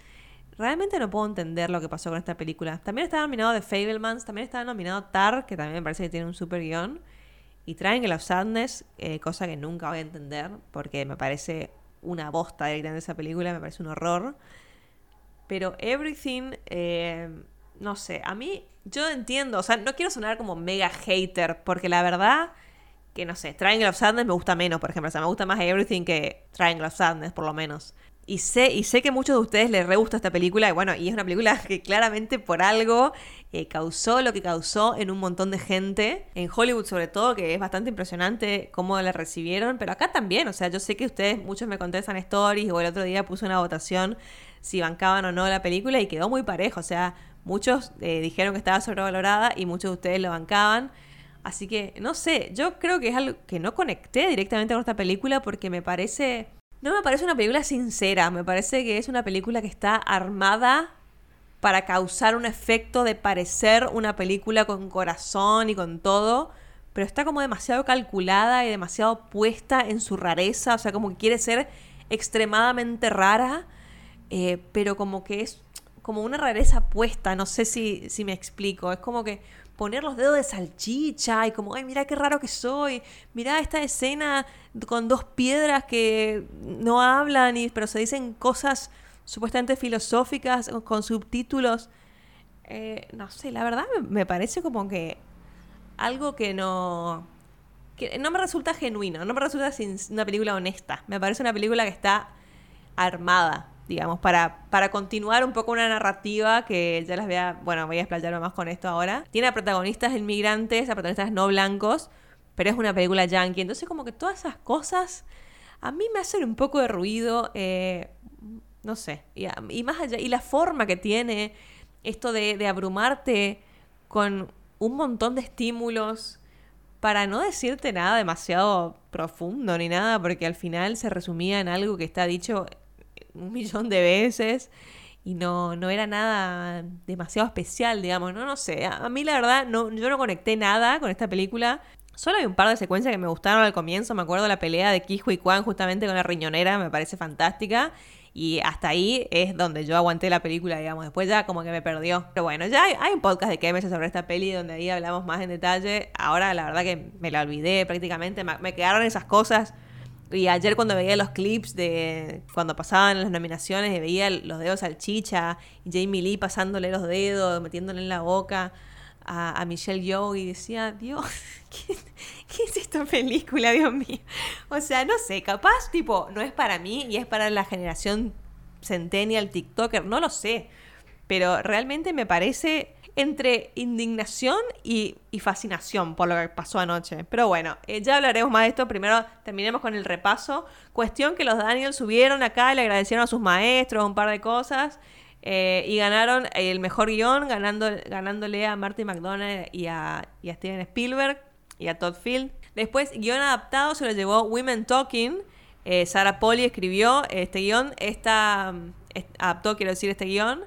realmente no puedo entender lo que pasó con esta película. También estaba nominado The Fablemans, también estaba nominado Tar, que también me parece que tiene un super guion y Triangle of Sadness, eh, cosa que nunca voy a entender, porque me parece una bosta directamente esa película, me parece un horror. Pero Everything, eh, no sé, a mí, yo entiendo, o sea, no quiero sonar como mega hater, porque la verdad que no sé, Triangle of Sadness me gusta menos, por ejemplo, o sea, me gusta más Everything que Triangle of Sadness, por lo menos. Y sé, y sé que muchos de ustedes les re gusta esta película, y bueno, y es una película que claramente por algo eh, causó lo que causó en un montón de gente, en Hollywood sobre todo, que es bastante impresionante cómo la recibieron, pero acá también, o sea, yo sé que ustedes, muchos me contestan stories, o el otro día puse una votación si bancaban o no la película y quedó muy parejo, o sea, muchos eh, dijeron que estaba sobrevalorada y muchos de ustedes lo bancaban. Así que, no sé, yo creo que es algo que no conecté directamente con esta película porque me parece no me parece una película sincera, me parece que es una película que está armada para causar un efecto de parecer una película con corazón y con todo, pero está como demasiado calculada y demasiado puesta en su rareza, o sea, como que quiere ser extremadamente rara, eh, pero como que es como una rareza puesta, no sé si, si me explico, es como que poner los dedos de salchicha y como, ay, mira qué raro que soy, mira esta escena con dos piedras que no hablan, y, pero se dicen cosas supuestamente filosóficas con subtítulos. Eh, no sé, la verdad me, parece como que algo que no... que no me resulta genuino, no me resulta una película honesta. Me parece una película que está armada digamos, para, para continuar un poco una narrativa que ya las voy a, bueno, voy a explayarme más con esto ahora. Tiene a protagonistas inmigrantes, a protagonistas no blancos, pero es una película yankee. Entonces como que todas esas cosas a mí me hacen un poco de ruido, eh, no sé, y, más allá, y la forma que tiene esto de, de abrumarte con un montón de estímulos para no decirte nada demasiado profundo ni nada, porque al final se resumía en algo que está dicho un millón de veces y no, no era nada demasiado especial, digamos, no, no sé. A, mí la verdad, no, yo no conecté nada con esta película. Solo hay un par de secuencias que me gustaron al comienzo. Me acuerdo la pelea de Kijo y Kwan justamente con la riñonera, me parece fantástica. Y hasta ahí es donde yo aguanté la película, digamos. Después ya como que me perdió. Pero bueno, ya hay, un podcast de KMS sobre esta peli donde ahí hablamos más en detalle. Ahora la verdad que me la olvidé prácticamente. me quedaron esas cosas y ayer cuando veía los clips de cuando pasaban las nominaciones y veía los dedos al chicha y Jamie Lee pasándole los dedos, metiéndole en la boca a, Michelle Yeoh y decía, Dios, ¿qué, ¿qué, es esta película, Dios mío? O sea, no sé, capaz tipo, no es para mí y es para la generación centennial TikToker, no lo sé, pero realmente me parece entre indignación y, fascinación por lo que pasó anoche. Pero bueno, eh, ya hablaremos más de esto. Primero terminemos con el repaso. Cuestión que los Daniels subieron acá, le agradecieron a sus maestros un par de cosas. Eh, y ganaron el mejor guion, ganando, ganándole a Martin McDonald y a, Steven Spielberg y a Todd Field. Después, guion adaptado se lo llevó Women Talking. Eh, Sarah Polly escribió este guion. Esta, mm, adaptó, quiero decir, este guion.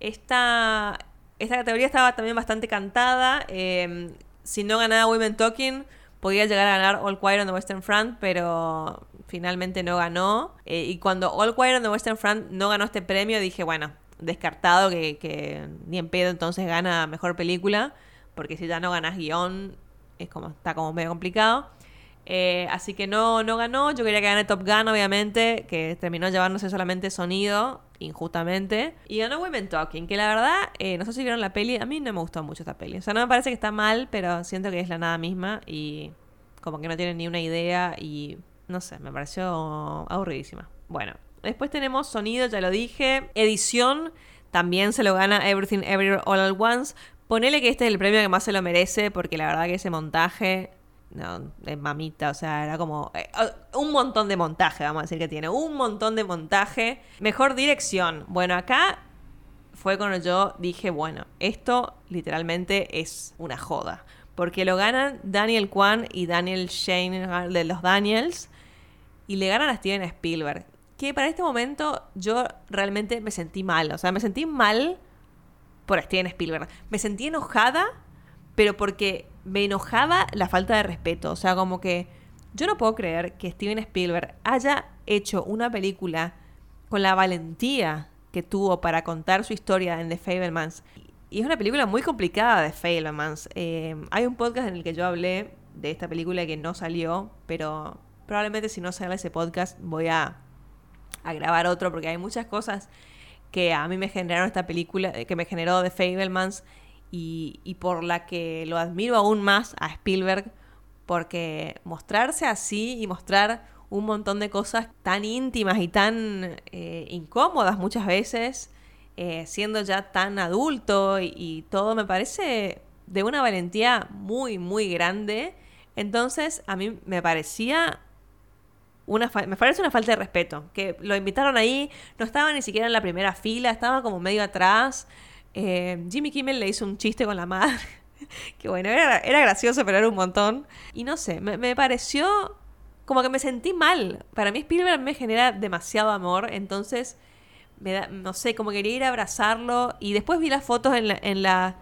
Esta esta categoría estaba también bastante cantada. Em, si no ganaba Women Talking, podía llegar a ganar All Quiet on the Western Front, pero finalmente no ganó. Eh, y cuando All Quiet on the Western Front no ganó este premio, dije, bueno, descartado que, ni en pedo entonces gana mejor película, porque si ya no ganas guion, es como, está como medio complicado. Eh, así que no, no ganó. Yo quería que gane Top Gun, obviamente, que terminó llevándose solamente sonido injustamente. Y ganó Women Talking, que la verdad, eh, no sé si vieron la peli, a mí no me gustó mucho esta peli. O sea, no me parece que está mal, pero siento que es la nada misma y como que no tiene ni una idea y no sé, me pareció aburridísima. Bueno, después tenemos sonido, ya lo dije, edición. también se lo gana Everything Everywhere All at Once. Ponele que este es el premio que más se lo merece, porque la verdad que ese montaje, no, de mamita, o sea, era como eh, un montón de montaje, vamos a decir que tiene, un montón de montaje. Mejor dirección. Bueno, acá fue cuando yo dije, bueno, esto literalmente es una joda. Porque lo ganan Daniel Kwan y Daniel Shane de los Daniels. Y le ganan a Steven Spielberg. Que para este momento yo realmente me sentí mal. O sea, me sentí mal por Steven Spielberg. Me sentí enojada, pero porque me enojaba la falta de respeto. O sea, como que yo no puedo creer que Steven Spielberg haya hecho una película con la valentía que tuvo para contar su historia en The Fablemans y es una película muy complicada de Fablemans. Eh, hay un podcast en el que yo hablé de esta película que no salió, pero probablemente si no sale ese podcast voy a, a grabar otro porque hay muchas cosas que a mí me generaron esta película, que me generó The Fablemans y, y por la que lo admiro aún más a Spielberg, porque mostrarse así y mostrar un montón de cosas tan íntimas y tan eh, incómodas muchas veces, eh, siendo ya tan adulto y, todo, me parece de una valentía muy, muy grande. Entonces, a mí me parecía una me parece una falta de respeto. Que lo invitaron ahí, no estaba ni siquiera en la primera fila, estaba como medio atrás. Eh, Jimmy Kimmel le hizo un chiste con la madre. que bueno, era, gracioso, pero era un montón. Y no sé, me, pareció como que me sentí mal. Para mí Spielberg me genera demasiado amor, entonces no sé, como quería ir a abrazarlo. Y después vi las fotos en la, en la,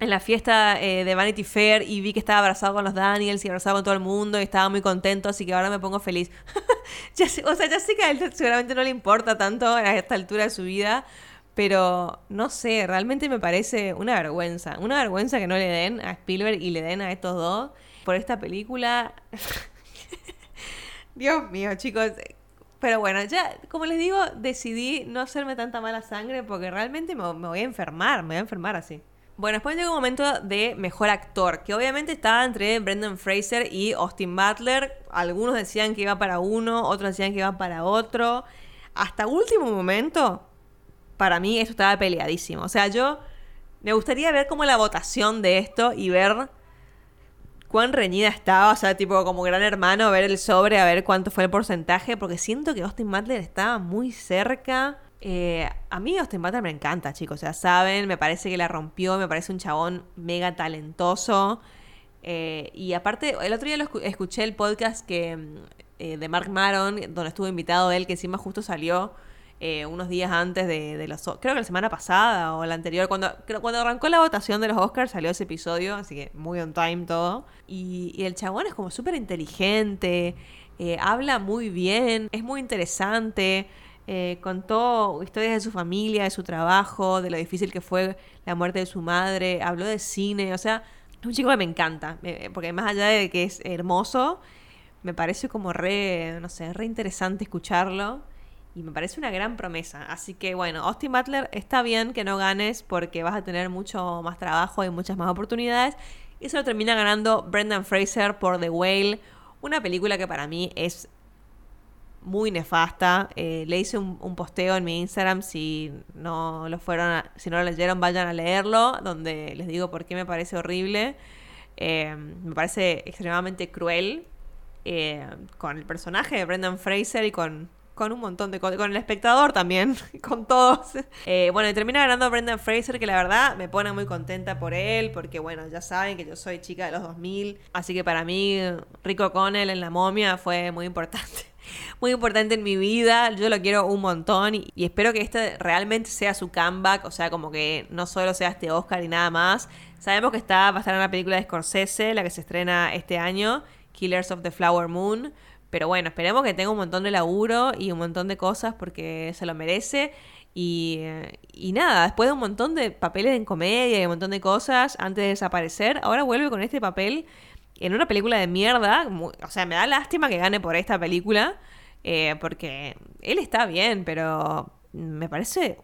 en la fiesta eh, de Vanity Fair y vi que estaba abrazado con los Daniels y abrazado con todo el mundo y estaba muy contento, así que ahora me pongo feliz. o sea, ya sé que a él seguramente no le importa tanto a esta altura de su vida, pero no sé, realmente me parece una vergüenza. Una vergüenza que no le den a Spielberg y le den a estos dos por esta película. Dios mío, chicos, pero bueno, ya, como les digo, decidí no hacerme tanta mala sangre porque realmente me, voy a enfermar, me voy a enfermar así. Bueno, después llegó un momento de mejor actor, que obviamente estaba entre Brendan Fraser y Austin Butler. Algunos decían que iba para uno, otros decían que iba para otro. Hasta último momento, para mí esto estaba peleadísimo. O sea, yo me gustaría ver como la votación de esto y ver cuán reñida estaba, o sea, tipo como gran hermano, ver el sobre, a ver cuánto fue el porcentaje, porque siento que Austin Butler estaba muy cerca. Eh, a mí Austin Butler me encanta, chicos, ya saben, me parece que la rompió, me parece un chabón mega talentoso. Eh, y aparte, el otro día lo escuché el podcast que, eh, de Mark Maron, donde estuvo invitado él, que encima justo salió eh, unos días antes de, los... Creo que la semana pasada o la anterior, cuando, cuando arrancó la votación de los Oscars salió ese episodio, así que muy on time todo. Y, el chabón es como súper inteligente, eh, habla muy bien, es muy interesante. Eh, contó historias de su familia, de su trabajo, de lo difícil que fue la muerte de su madre, habló de cine, o sea, es un chico que me encanta, porque más allá de que es hermoso, me parece como re, no sé, re interesante escucharlo. Y me parece una gran promesa. Así que bueno, Austin Butler está bien que no ganes porque vas a tener mucho más trabajo y muchas más oportunidades. Y eso lo termina ganando Brendan Fraser por The Whale. Una película que para mí es muy nefasta. Eh, le hice un, posteo en mi Instagram. Si no lo fueron, si no lo leyeron, vayan a leerlo. Donde les digo por qué me parece horrible. Eh, me parece extremadamente cruel. Eh, con el personaje de Brendan Fraser y con con un montón de cosas, con el espectador también, con todos. Eh, bueno, y termina ganando Brendan Fraser, que la verdad me pone muy contenta por él, porque bueno, ya saben que yo soy chica de los 2000, así que para mí Rico Connell en La momia fue muy importante. Muy importante en mi vida, yo lo quiero un montón y, espero que este realmente sea su comeback, o sea, como que no solo sea este Oscar y nada más. Sabemos que está, va a estar en la película de Scorsese, la que se estrena este año, Killers of the Flower Moon, pero bueno, esperemos que tenga un montón de laburo y un montón de cosas porque se lo merece. Y, y, nada, después de un montón de papeles en comedia y un montón de cosas antes de desaparecer, ahora vuelve con este papel en una película de mierda. o sea, me da lástima que gane por esta película, eh, porque él está bien, pero me parece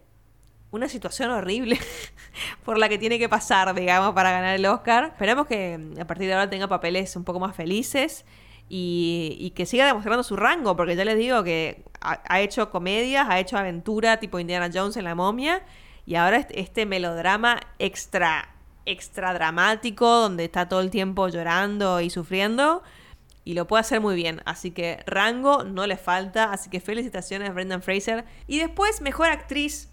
una situación horrible por la que tiene que pasar, digamos, para ganar el Oscar. Esperamos que a partir de ahora tenga papeles un poco más felices y, que siga demostrando su rango, porque ya les digo que ha, hecho comedias, ha hecho aventura tipo Indiana Jones en la momia, y ahora este, este melodrama extra, extra dramático, donde está todo el tiempo llorando y sufriendo, y lo puede hacer muy bien. Así que rango no le falta, así que felicitaciones a Brendan Fraser. Y después, mejor actriz,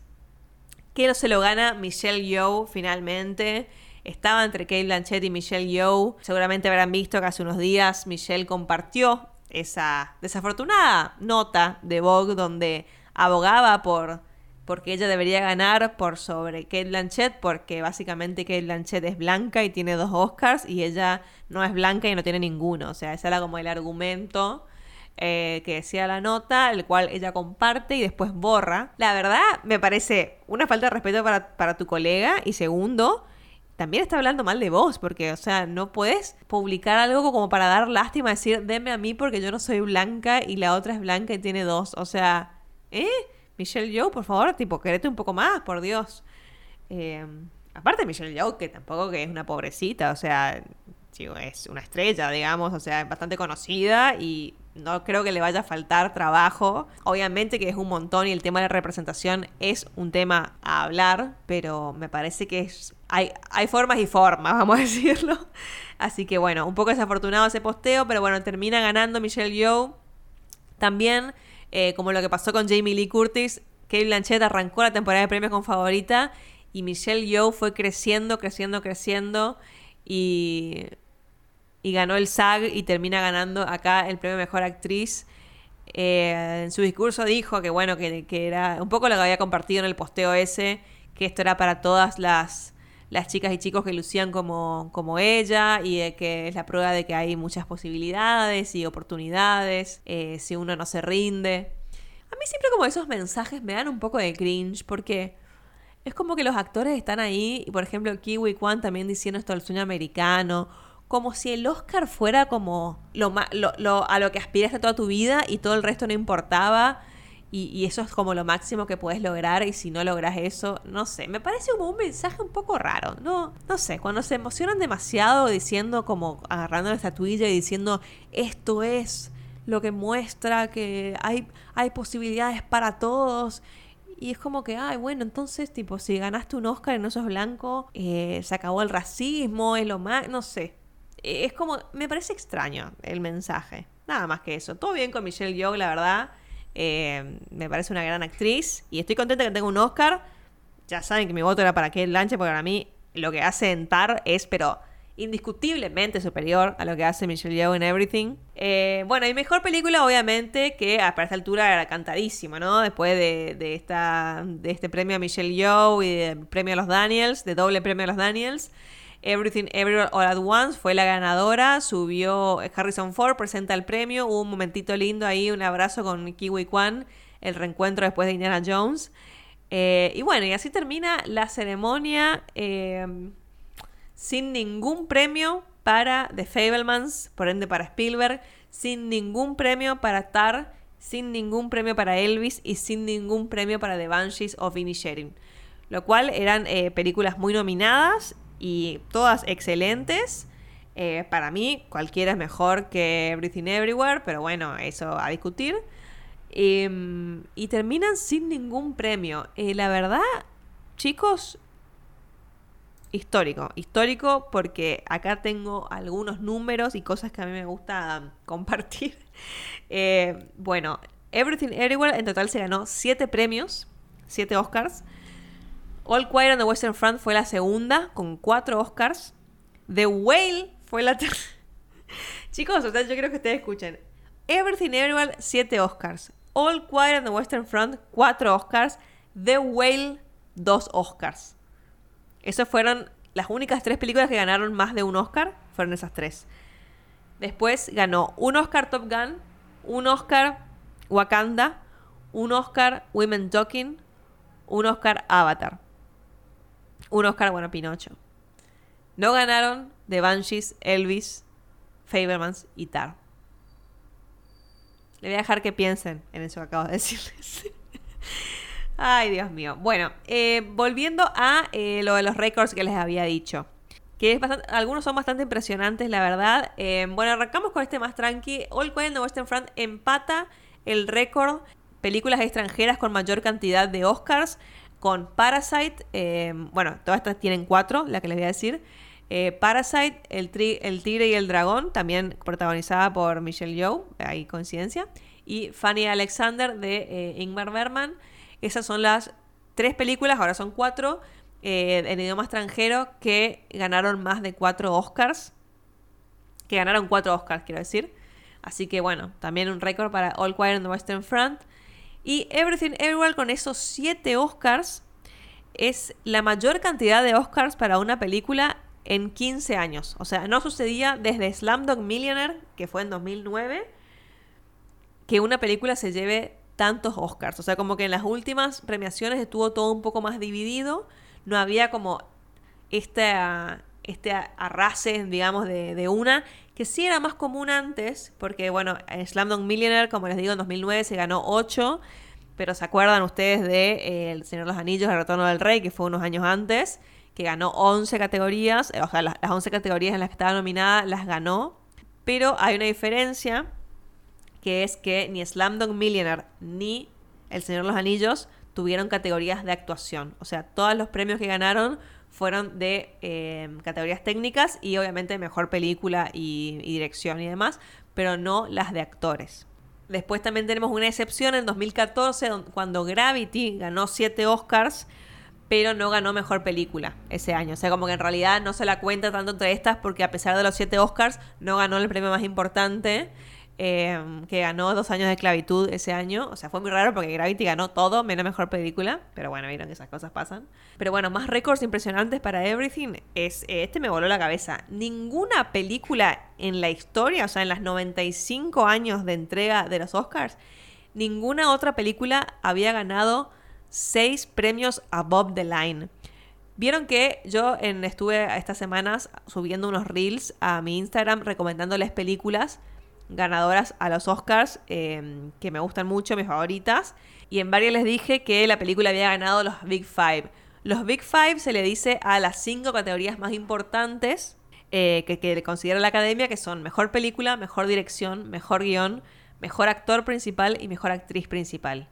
que no se lo gana Michelle Yeoh finalmente. Estaba entre Kate Blanchett y Michelle Yeoh. Seguramente habrán visto que hace unos días Michelle compartió esa desafortunada nota de Vogue donde abogaba por porque ella debería ganar por sobre Kate Blanchett, porque básicamente Kate Blanchett es blanca y tiene dos Oscars y ella no es blanca y no tiene ninguno. O sea, ese era como el argumento eh, que decía la nota, el cual ella comparte y después borra. La verdad, me parece una falta de respeto para, para tu colega y segundo, también está hablando mal de vos, porque, o sea, no puedes publicar algo como para dar lástima, decir, deme a mí porque yo no soy blanca y la otra es blanca y tiene dos. O sea, ¿eh? Michelle Yeoh, por favor, tipo, querete un poco más, por Dios. Eh, aparte Michelle Yeoh, que tampoco que es una pobrecita, o sea, es una estrella, digamos, o sea, es bastante conocida y no creo que le vaya a faltar trabajo. Obviamente que es un montón y el tema de representación es un tema a hablar, pero me parece que es, hay, hay formas y formas, vamos a decirlo. Así que bueno, un poco desafortunado ese posteo, pero bueno, termina ganando Michelle Yeoh. También, eh, como lo que pasó con Jamie Lee Curtis, Kate Blanchett arrancó la temporada de premios con favorita y Michelle Yeoh fue creciendo, creciendo, creciendo y y ganó el SAG y termina ganando acá el premio Mejor Actriz. Eh, en su discurso dijo que bueno, que, era un poco lo que había compartido en el posteo ese, que esto era para todas las, las chicas y chicos que lucían como, como ella y que es la prueba de que hay muchas posibilidades y oportunidades eh, si uno no se rinde. A mí siempre como esos mensajes me dan un poco de cringe porque es como que los actores están ahí y por ejemplo Kiwi Kwan también diciendo esto del sueño americano como si el Oscar fuera como lo, lo, a lo que aspiraste toda tu vida y todo el resto no importaba. Y, eso es como lo máximo que puedes lograr y si no logras eso, no sé, me parece como un mensaje un poco raro, ¿no? No sé, cuando se emocionan demasiado diciendo como agarrando la estatuilla y diciendo esto es lo que muestra que hay, hay posibilidades para todos. Y es como que, ay, bueno, entonces, tipo, si ganaste un Oscar y no sos blanco, eh, se acabó el racismo, es lo más, no sé es como, me parece extraño el mensaje. Nada más que eso. Todo bien con Michelle Yeoh, la verdad. Eh, me parece una gran actriz y estoy contenta que tenga un Oscar. Ya saben que mi voto era para Kate Blanchett porque para mí lo que hace en Tar es, pero indiscutiblemente superior a lo que hace Michelle Yeoh en Everything. Eh, bueno, y mejor película, obviamente, que para esta altura era cantadísimo, ¿no? Después de, de, esta, de este premio a Michelle Yeoh y del premio a los Daniels, de doble premio a los Daniels. Everything Everywhere All at Once fue la ganadora, subió Harrison Ford, presenta el premio, hubo un momentito lindo ahí, un abrazo con Kiwi Kwan, el reencuentro después de Indiana Jones. Eh, y bueno, y así termina la ceremonia eh, sin ningún premio para The Fablemans, por ende para Spielberg, sin ningún premio para Tar, sin ningún premio para Elvis y sin ningún premio para The Banshees of Inisherin. Lo cual eran eh, películas muy nominadas y todas excelentes. Eh, para mí, cualquiera es mejor que Everything Everywhere, pero bueno, eso a discutir. Em, y terminan sin ningún premio. Eh, la verdad, chicos, histórico. Histórico porque acá tengo algunos números y cosas que a mí me gusta compartir. Eh, bueno, Everything Everywhere en total se ganó 7 premios, 7 Oscars. All Quiet on the Western Front fue la segunda, con cuatro Oscars. The Whale fue la tercera. Chicos, o sea, yo quiero que ustedes escuchen. Everything Everywhere, siete Oscars. All Quiet on the Western Front, cuatro Oscars. The Whale, dos Oscars. Esas fueron las únicas tres películas que ganaron más de un Oscar. Fueron esas tres. Después ganó un Oscar Top Gun, un Oscar Wakanda, un Oscar Women Talking, un Oscar Avatar un Oscar, bueno, Pinocho. No ganaron The Banshees, Elvis, Fabermans y Tar. Le voy a dejar que piensen en eso que acabo de decirles. Ay, Dios mío. Bueno, eh, volviendo a eh, lo de los récords que les había dicho. que es bastante, algunos son bastante impresionantes, la verdad. Eh, bueno, arrancamos con este más tranqui. All Quiet on the Western Front empata el récord películas extranjeras con mayor cantidad de Oscars con Parasite. Eh, bueno, todas estas tienen cuatro, la que les voy a decir. Eh, Parasite, el, Tigre y el Dragón, también protagonizada por Michelle Yeoh, hay coincidencia. Y Fanny Alexander de Ingmar Bergman. Esas son las tres películas, ahora son cuatro, en idioma extranjero que ganaron más de cuatro Oscars. Que ganaron cuatro Oscars, quiero decir. Así que bueno, también un récord para All Quiet on the Western Front. Y Everything Everywhere con esos 7 Oscars es la mayor cantidad de Oscars para una película en 15 años. O sea, no sucedía desde Slumdog Millionaire, que fue en 2009, que una película se lleve tantos Oscars. O sea, como que en las últimas premiaciones estuvo todo un poco más dividido. No había como este, este arrase, digamos, de, de una que sí era más común antes, porque bueno, en Slamdog Millionaire, como les digo, en 2009 se ganó 8, pero ¿se acuerdan ustedes de eh, El Señor de los Anillos, El Retorno del Rey, que fue unos años antes, que ganó 11 categorías, o sea, las, 11 categorías en las que estaba nominada las ganó, pero hay una diferencia, que es que ni Slamdog Millionaire ni El Señor de los Anillos tuvieron categorías de actuación, o sea, todos los premios que ganaron fueron de eh, categorías técnicas y obviamente mejor película y, dirección y demás, pero no las de actores. Después también tenemos una excepción en 2014 cuando Gravity ganó 7 Oscars, pero no ganó mejor película ese año. O sea, como que en realidad no se la cuenta tanto entre estas porque a pesar de los 7 Oscars no ganó el premio más importante. Em, que ganó dos años de esclavitud ese año. O sea, fue muy raro porque Gravity ganó todo, menos mejor película. Pero bueno, vieron que esas cosas pasan. Pero bueno, más récords impresionantes para Everything. Es, este me voló la cabeza. Ninguna película en la historia, o sea, en las 95 años de entrega de los Oscars, ninguna otra película había ganado seis premios above the line. Vieron que yo en, estuve estas semanas subiendo unos reels a mi Instagram recomendándoles películas ganadoras a los Oscars em, que me gustan mucho, mis favoritas. Y en varias les dije que la película había ganado los Big Five. Los Big Five se le dice a las cinco categorías más importantes eh, que, que considera la academia, que son mejor película, mejor dirección, mejor guion, mejor actor principal y mejor actriz principal.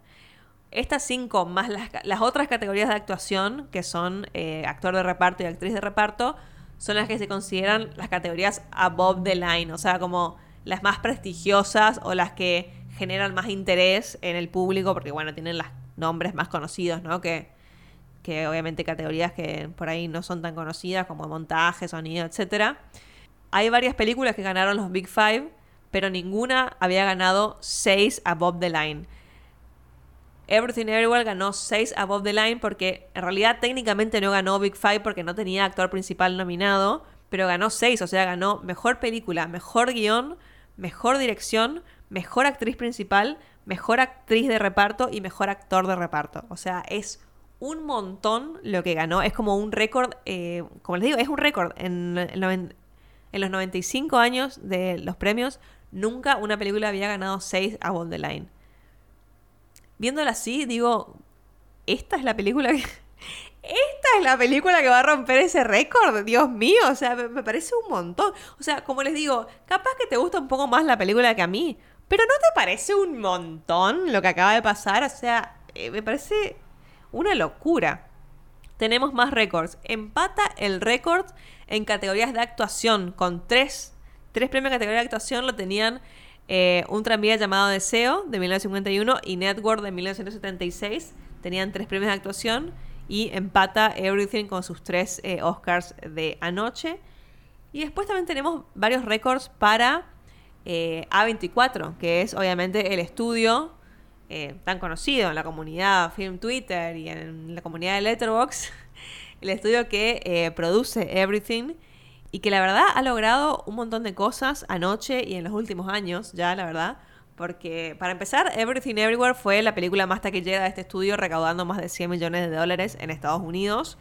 Estas cinco, más las, otras categorías de actuación, que son eh, actor de reparto y actriz de reparto, son las que se consideran las categorías above the line, o sea, como las más prestigiosas o las que generan más interés en el público, porque bueno, tienen los nombres más conocidos, ¿no? Que, que obviamente categorías que por ahí no son tan conocidas como montaje, sonido, etc. Hay varias películas que ganaron los Big Five, pero ninguna había ganado 6 above the line. Everything Everywhere ganó 6 above the line porque en realidad técnicamente no ganó Big Five porque no tenía actor principal nominado, pero ganó 6, o sea, ganó mejor película, mejor guion, mejor dirección, mejor actriz principal, mejor actriz de reparto y mejor actor de reparto. O sea, es un montón lo que ganó. Es como un récord, eh, como les digo, es un récord. En, en, los 95 años de los premios, nunca una película había ganado 6 a the Line. Viéndola así, digo, esta es la película que... Esta es la película que va a romper ese récord, Dios mío, o sea, me, parece un montón. O sea, como les digo, capaz que te gusta un poco más la película que a mí, pero ¿no te parece un montón lo que acaba de pasar? O sea, eh, me parece una locura. Tenemos más récords. Empata el récord en categorías de actuación con tres, tres premios en categoría de actuación lo tenían eh, un tranvía llamado Deseo de 1951 y Network de 1976. Tenían tres premios de actuación y empata Everything con sus tres eh, Oscars de anoche. Y después también tenemos varios récords para eh, A24, que es obviamente el estudio eh, tan conocido en la comunidad Film Twitter y en la comunidad de Letterboxd, el estudio que produce Everything y que la verdad ha logrado un montón de cosas anoche y en los últimos años, ya la verdad. Porque, para empezar, Everything Everywhere fue la película más taquillera de este estudio, recaudando más de 100 millones de dólares en Estados Unidos,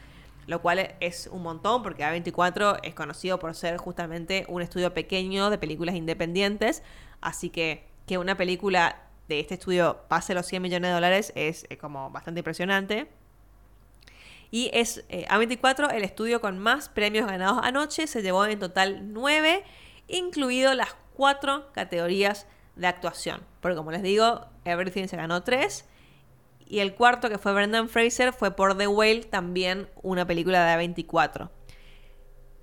lo cual es un montón, porque A24 es conocido por ser justamente un estudio pequeño de películas independientes, así que que una película de este estudio pase los 100 millones de dólares es, como bastante impresionante. Y es eh, A24 el estudio con más premios ganados anoche. Se llevó en total 9, incluido las cuatro categorías de actuación. Porque como les digo, Everything se ganó 3. Y el cuarto, que fue Brendan Fraser, fue por The Whale, también una película de A24.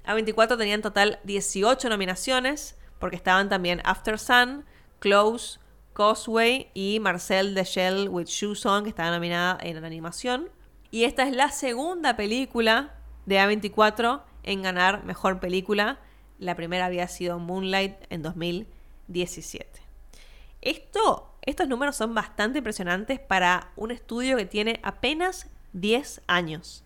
A24 tenía en total 18 nominaciones, porque estaban también After Sun, Close, Causeway y Marcel the Shell with Shoes On, que estaba nominada en animación. Y esta es la segunda película de A24 en ganar mejor película. La primera había sido Moonlight en 2017. Esto, estos números son bastante impresionantes para un estudio que tiene apenas 10 años.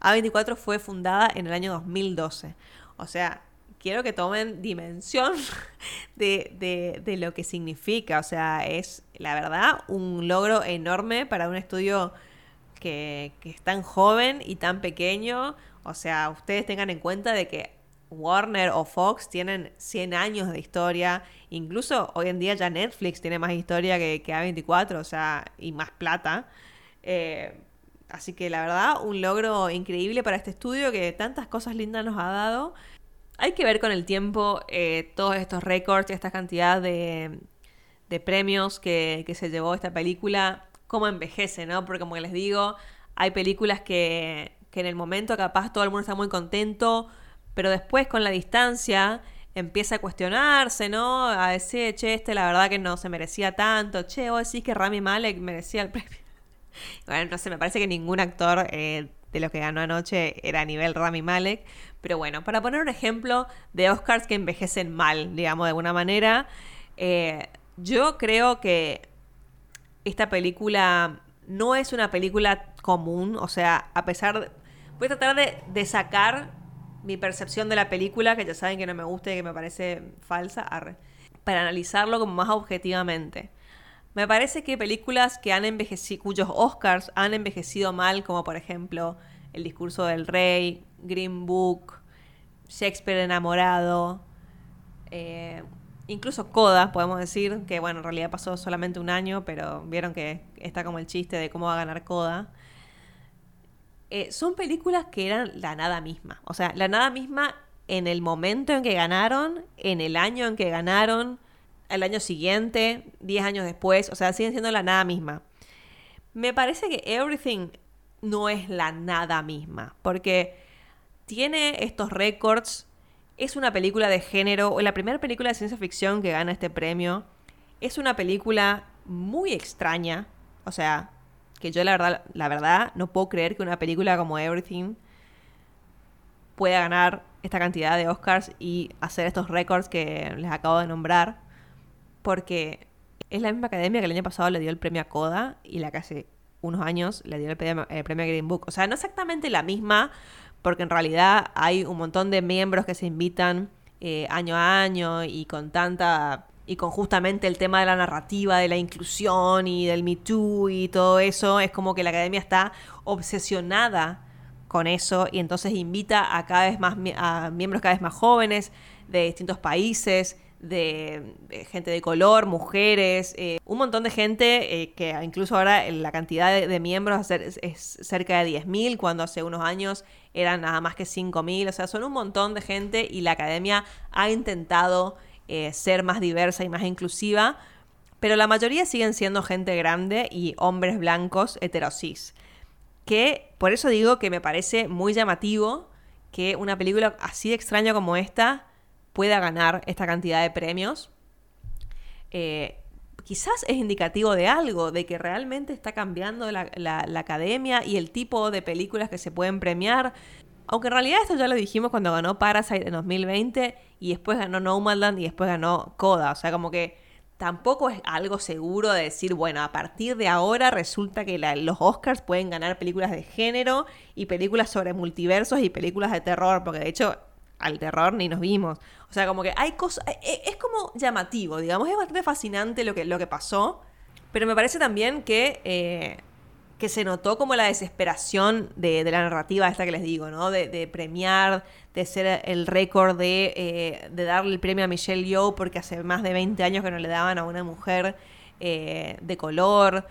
A24 fue fundada en el año 2012. O sea, quiero que tomen dimensión de, de, lo que significa. O sea, es la verdad un logro enorme para un estudio que, que es tan joven y tan pequeño. O sea, ustedes tengan en cuenta de que Warner o Fox tienen 100 años de historia. Incluso hoy en día ya Netflix tiene más historia que, que A24, o sea, y más plata. Eh, así que la verdad, un logro increíble para este estudio que tantas cosas lindas nos ha dado. Hay que ver con el tiempo eh, todos estos récords y esta cantidad de, de premios que, que, se llevó esta película, cómo envejece, ¿no? Porque como les digo, hay películas que, que en el momento capaz todo el mundo está muy contento, pero después con la distancia empieza a cuestionarse, ¿no? A decir, che, este la verdad que no se merecía tanto, che, vos decís que Rami Malek merecía el premio. bueno, no sé, me parece que ningún actor eh, de los que ganó anoche era a nivel Rami Malek. Pero bueno, para poner un ejemplo de Oscars que envejecen mal, digamos, de alguna manera, eh, yo creo que esta película no es una película común, o sea, a pesar de... Voy a tratar de, de sacar mi percepción de la película, que ya saben que no me gusta y que me parece falsa, para analizarlo como más objetivamente. Me parece que películas que han envejecido, cuyos Oscars han envejecido mal, como por ejemplo El discurso del rey, Green Book, Shakespeare enamorado, eh, incluso Coda, podemos decir, que bueno, en realidad pasó solamente un año, pero vieron que está como el chiste de cómo va a ganar Coda. Eh, son películas que eran la nada misma. O sea, la nada misma en el momento en que ganaron, en el año en que ganaron, el año siguiente, 10 años después, o sea, siguen siendo la nada misma. Me parece que Everything no es la nada misma, porque tiene estos récords, es una película de género, la primera película de ciencia ficción que gana este premio, es una película muy extraña, o sea, que yo la verdad, la verdad no puedo creer que una película como Everything pueda ganar esta cantidad de Oscars y hacer estos récords que les acabo de nombrar porque es la misma academia que el año pasado le dio el premio a Coda y la que hace unos años le dio el premio, a Green Book. O sea, no exactamente la misma, porque en realidad hay un montón de miembros que se invitan eh, año a año y con tanta y con justamente el tema de la narrativa, de la inclusión y del Me Too y todo eso, es como que la academia está obsesionada con eso y entonces invita a cada vez más a miembros cada vez más jóvenes de distintos países de, gente de color, mujeres, eh, un montón de gente eh, que incluso ahora la cantidad de, miembros es, cerca de 10.000, cuando hace unos años eran nada más que 5.000, o sea, son un montón de gente y la academia ha intentado eh, ser más diversa y más inclusiva, pero la mayoría siguen siendo gente grande y hombres blancos heterosis. Que por eso digo que me parece muy llamativo que una película así de extraña como esta pueda ganar esta cantidad de premios, eh, quizás es indicativo de algo, de que realmente está cambiando la, academia y el tipo de películas que se pueden premiar. Aunque en realidad esto ya lo dijimos cuando ganó Parasite en 2020 y después ganó Nomadland y después ganó Coda. O sea, como que tampoco es algo seguro de decir, bueno, a partir de ahora resulta que los Oscars pueden ganar películas de género y películas sobre multiversos y películas de terror, porque de hecho al terror ni nos vimos. O sea, como que hay cosas. E, e, es como llamativo, digamos. Es bastante fascinante lo que, lo que pasó. Pero me parece también que. Eh, que se notó como la desesperación de, la narrativa esta que les digo, ¿no? De, premiar, de ser el récord de, eh, de darle el premio a Michelle Yeoh porque hace más de 20 años que no le daban a una mujer eh, de color,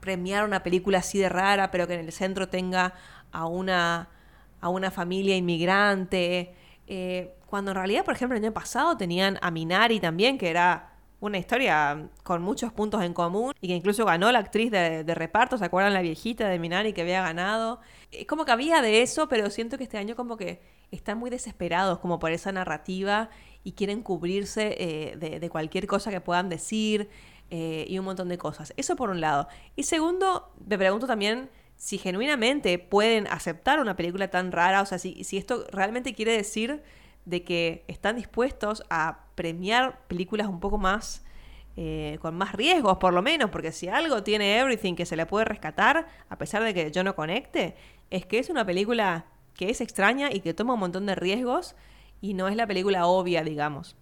premiar una película así de rara, pero que en el centro tenga a una, a una familia inmigrante. Eh, cuando en realidad, por ejemplo, el año pasado tenían a Minari también, que era una historia con muchos puntos en común y que incluso ganó la actriz de, reparto, ¿se acuerdan la viejita de Minari que había ganado? Es como que había de eso, pero siento que este año como que están muy desesperados como por esa narrativa y quieren cubrirse eh, de, cualquier cosa que puedan decir eh, y un montón de cosas. Eso por un lado. Y segundo, me pregunto también si genuinamente pueden aceptar una película tan rara, o sea, si, si esto realmente quiere decir de que están dispuestos a premiar películas un poco más eh, con más riesgos, por lo menos, porque si algo tiene Everything que se le puede rescatar, a pesar de que yo no conecte, es que es una película que es extraña y que toma un montón de riesgos y no es la película obvia, digamos.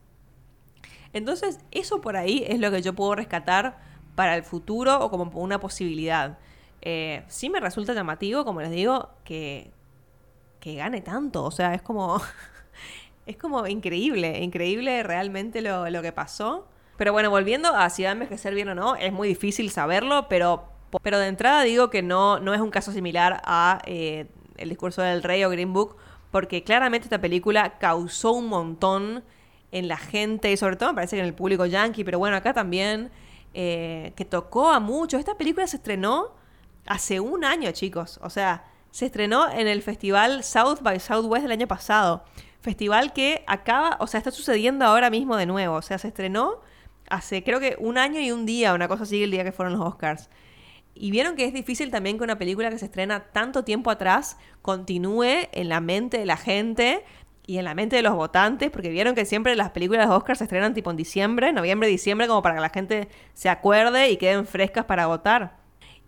Entonces, eso por ahí es lo que yo puedo rescatar para el futuro o como una posibilidad. Eh, sí me resulta llamativo, como les digo, que, que gane tanto. O sea, es como. Es como increíble, increíble realmente lo, que pasó. Pero bueno, volviendo a si va a envejecer bien o no, es muy difícil saberlo, pero, pero de entrada digo que no, no es un caso similar a eh, El discurso del rey o Green Book, porque claramente esta película causó un montón en la gente, y sobre todo me parece que en el público yankee, pero bueno, acá también, eh, que tocó a muchos. Esta película se estrenó hace un año, chicos. O sea, se estrenó en el festival South by Southwest del año pasado. Festival que acaba, o sea, está sucediendo ahora mismo de nuevo. O sea, se estrenó hace creo que un año y un día, una cosa así, el día que fueron los Oscars. Y vieron que es difícil también que una película que se estrena tanto tiempo atrás continúe en la mente de la gente y en la mente de los votantes, porque vieron que siempre las películas de los Oscars se estrenan tipo en diciembre, noviembre, diciembre, como para que la gente se acuerde y queden frescas para votar.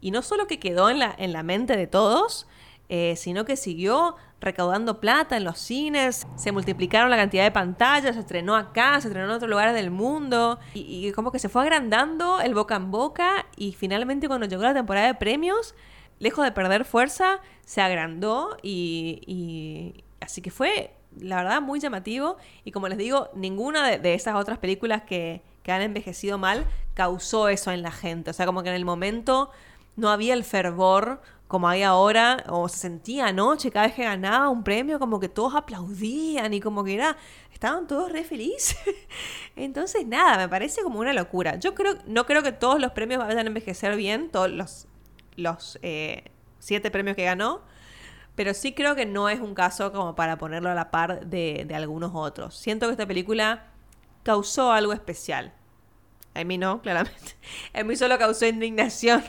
Y no solo que quedó en la, en la mente de todos, eh, sino que siguió recaudando plata en los cines, se multiplicaron la cantidad de pantallas, se estrenó acá, se estrenó en otros lugares del mundo, y, como que se fue agrandando el boca en boca, y finalmente cuando llegó la temporada de premios, lejos de perder fuerza, se agrandó, y, así que fue, la verdad, muy llamativo, y como les digo, ninguna de, esas otras películas que, que han envejecido mal causó eso en la gente, o sea, como que en el momento no había el fervor como hay ahora, o se sentía anoche cada vez que ganaba un premio, como que todos aplaudían y como que era, estaban todos re felices. Entonces, nada, me parece como una locura. Yo creo, no creo que todos los premios vayan a envejecer bien, todos los, los eh, siete premios que ganó, pero sí creo que no es un caso como para ponerlo a la par de, de algunos otros. Siento que esta película causó algo especial. A mí no, claramente. A mí solo causó indignación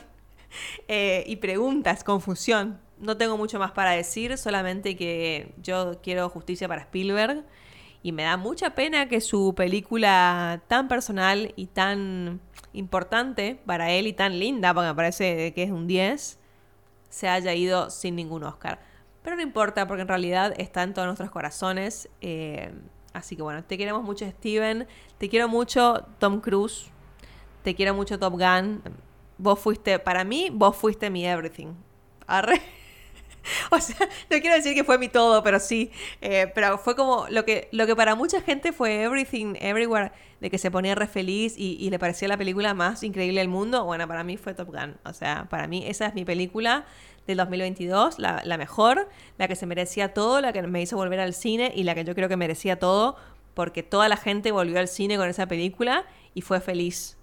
Eh, y preguntas, confusión. No tengo mucho más para decir, solamente que yo quiero justicia para Spielberg y me da mucha pena que su película tan personal y tan importante para él y tan linda, porque me parece que es un 10, se haya ido sin ningún Oscar. Pero no importa, porque en realidad está en todos nuestros corazones. Eh, así que bueno, te queremos mucho Steven, te quiero mucho Tom Cruise, te quiero mucho Top Gun vos fuiste, para mí, vos fuiste mi everything. Arre. o sea, no quiero decir que fue mi todo, pero sí. Eh, pero fue como lo que, lo que para mucha gente fue Everything, Everywhere, de que se ponía re feliz y, le parecía la película más increíble del mundo. Bueno, para mí fue Top Gun. O sea, para mí esa es mi película del 2022, la, la mejor, la que se merecía todo, la que me hizo volver al cine y la que yo creo que merecía todo, porque toda la gente volvió al cine con esa película y fue feliz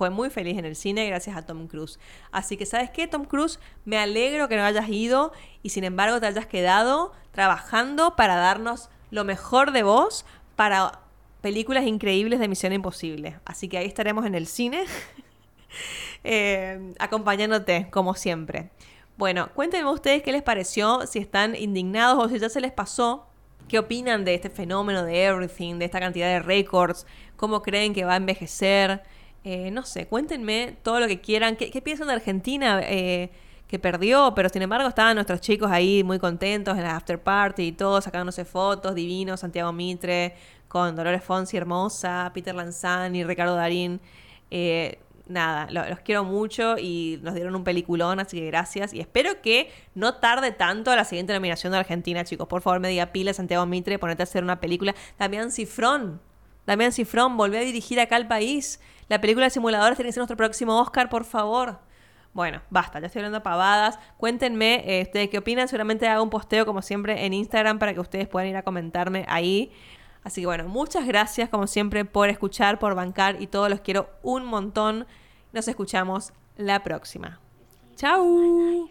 fue muy feliz en el cine gracias a Tom Cruise. Así que, ¿sabes qué, Tom Cruise? Me alegro que no hayas ido y sin embargo te hayas quedado trabajando para darnos lo mejor de vos para películas increíbles de Misión Imposible. Así que ahí estaremos en el cine, eh, acompañándote, como siempre. Bueno, cuéntenme ustedes qué les pareció, si están indignados o si ya se les pasó. ¿Qué opinan de este fenómeno de Everything, de esta cantidad de récords? ¿Cómo creen que va a envejecer? Eh, no sé, cuéntenme todo lo que quieran. ¿Qué, piensan de Argentina? Eh, que perdió, pero sin embargo estaban nuestros chicos ahí muy contentos en la after party y todo, sacándose fotos, divinos, Santiago Mitre, con Dolores Fonsi hermosa, Peter Lanzani, Ricardo Darín. Eh, nada, los quiero mucho y nos dieron un peliculón, así que gracias. Y espero que no tarde tanto la siguiente nominación de Argentina, chicos. Por favor, me diga pila Santiago Mitre, ponete a hacer una película. Damián Cifrón, Damián Cifrón, volvió a dirigir acá al país. La película de simuladores tiene que ser nuestro próximo Oscar, por favor. Bueno, basta, ya estoy hablando pavadas. Cuéntenme ustedes qué opinan. Seguramente hago un posteo como siempre en Instagram para que ustedes puedan ir a comentarme ahí. Así que bueno, muchas gracias como siempre por escuchar, por bancar y todos los quiero un montón. Nos escuchamos la próxima. Chau.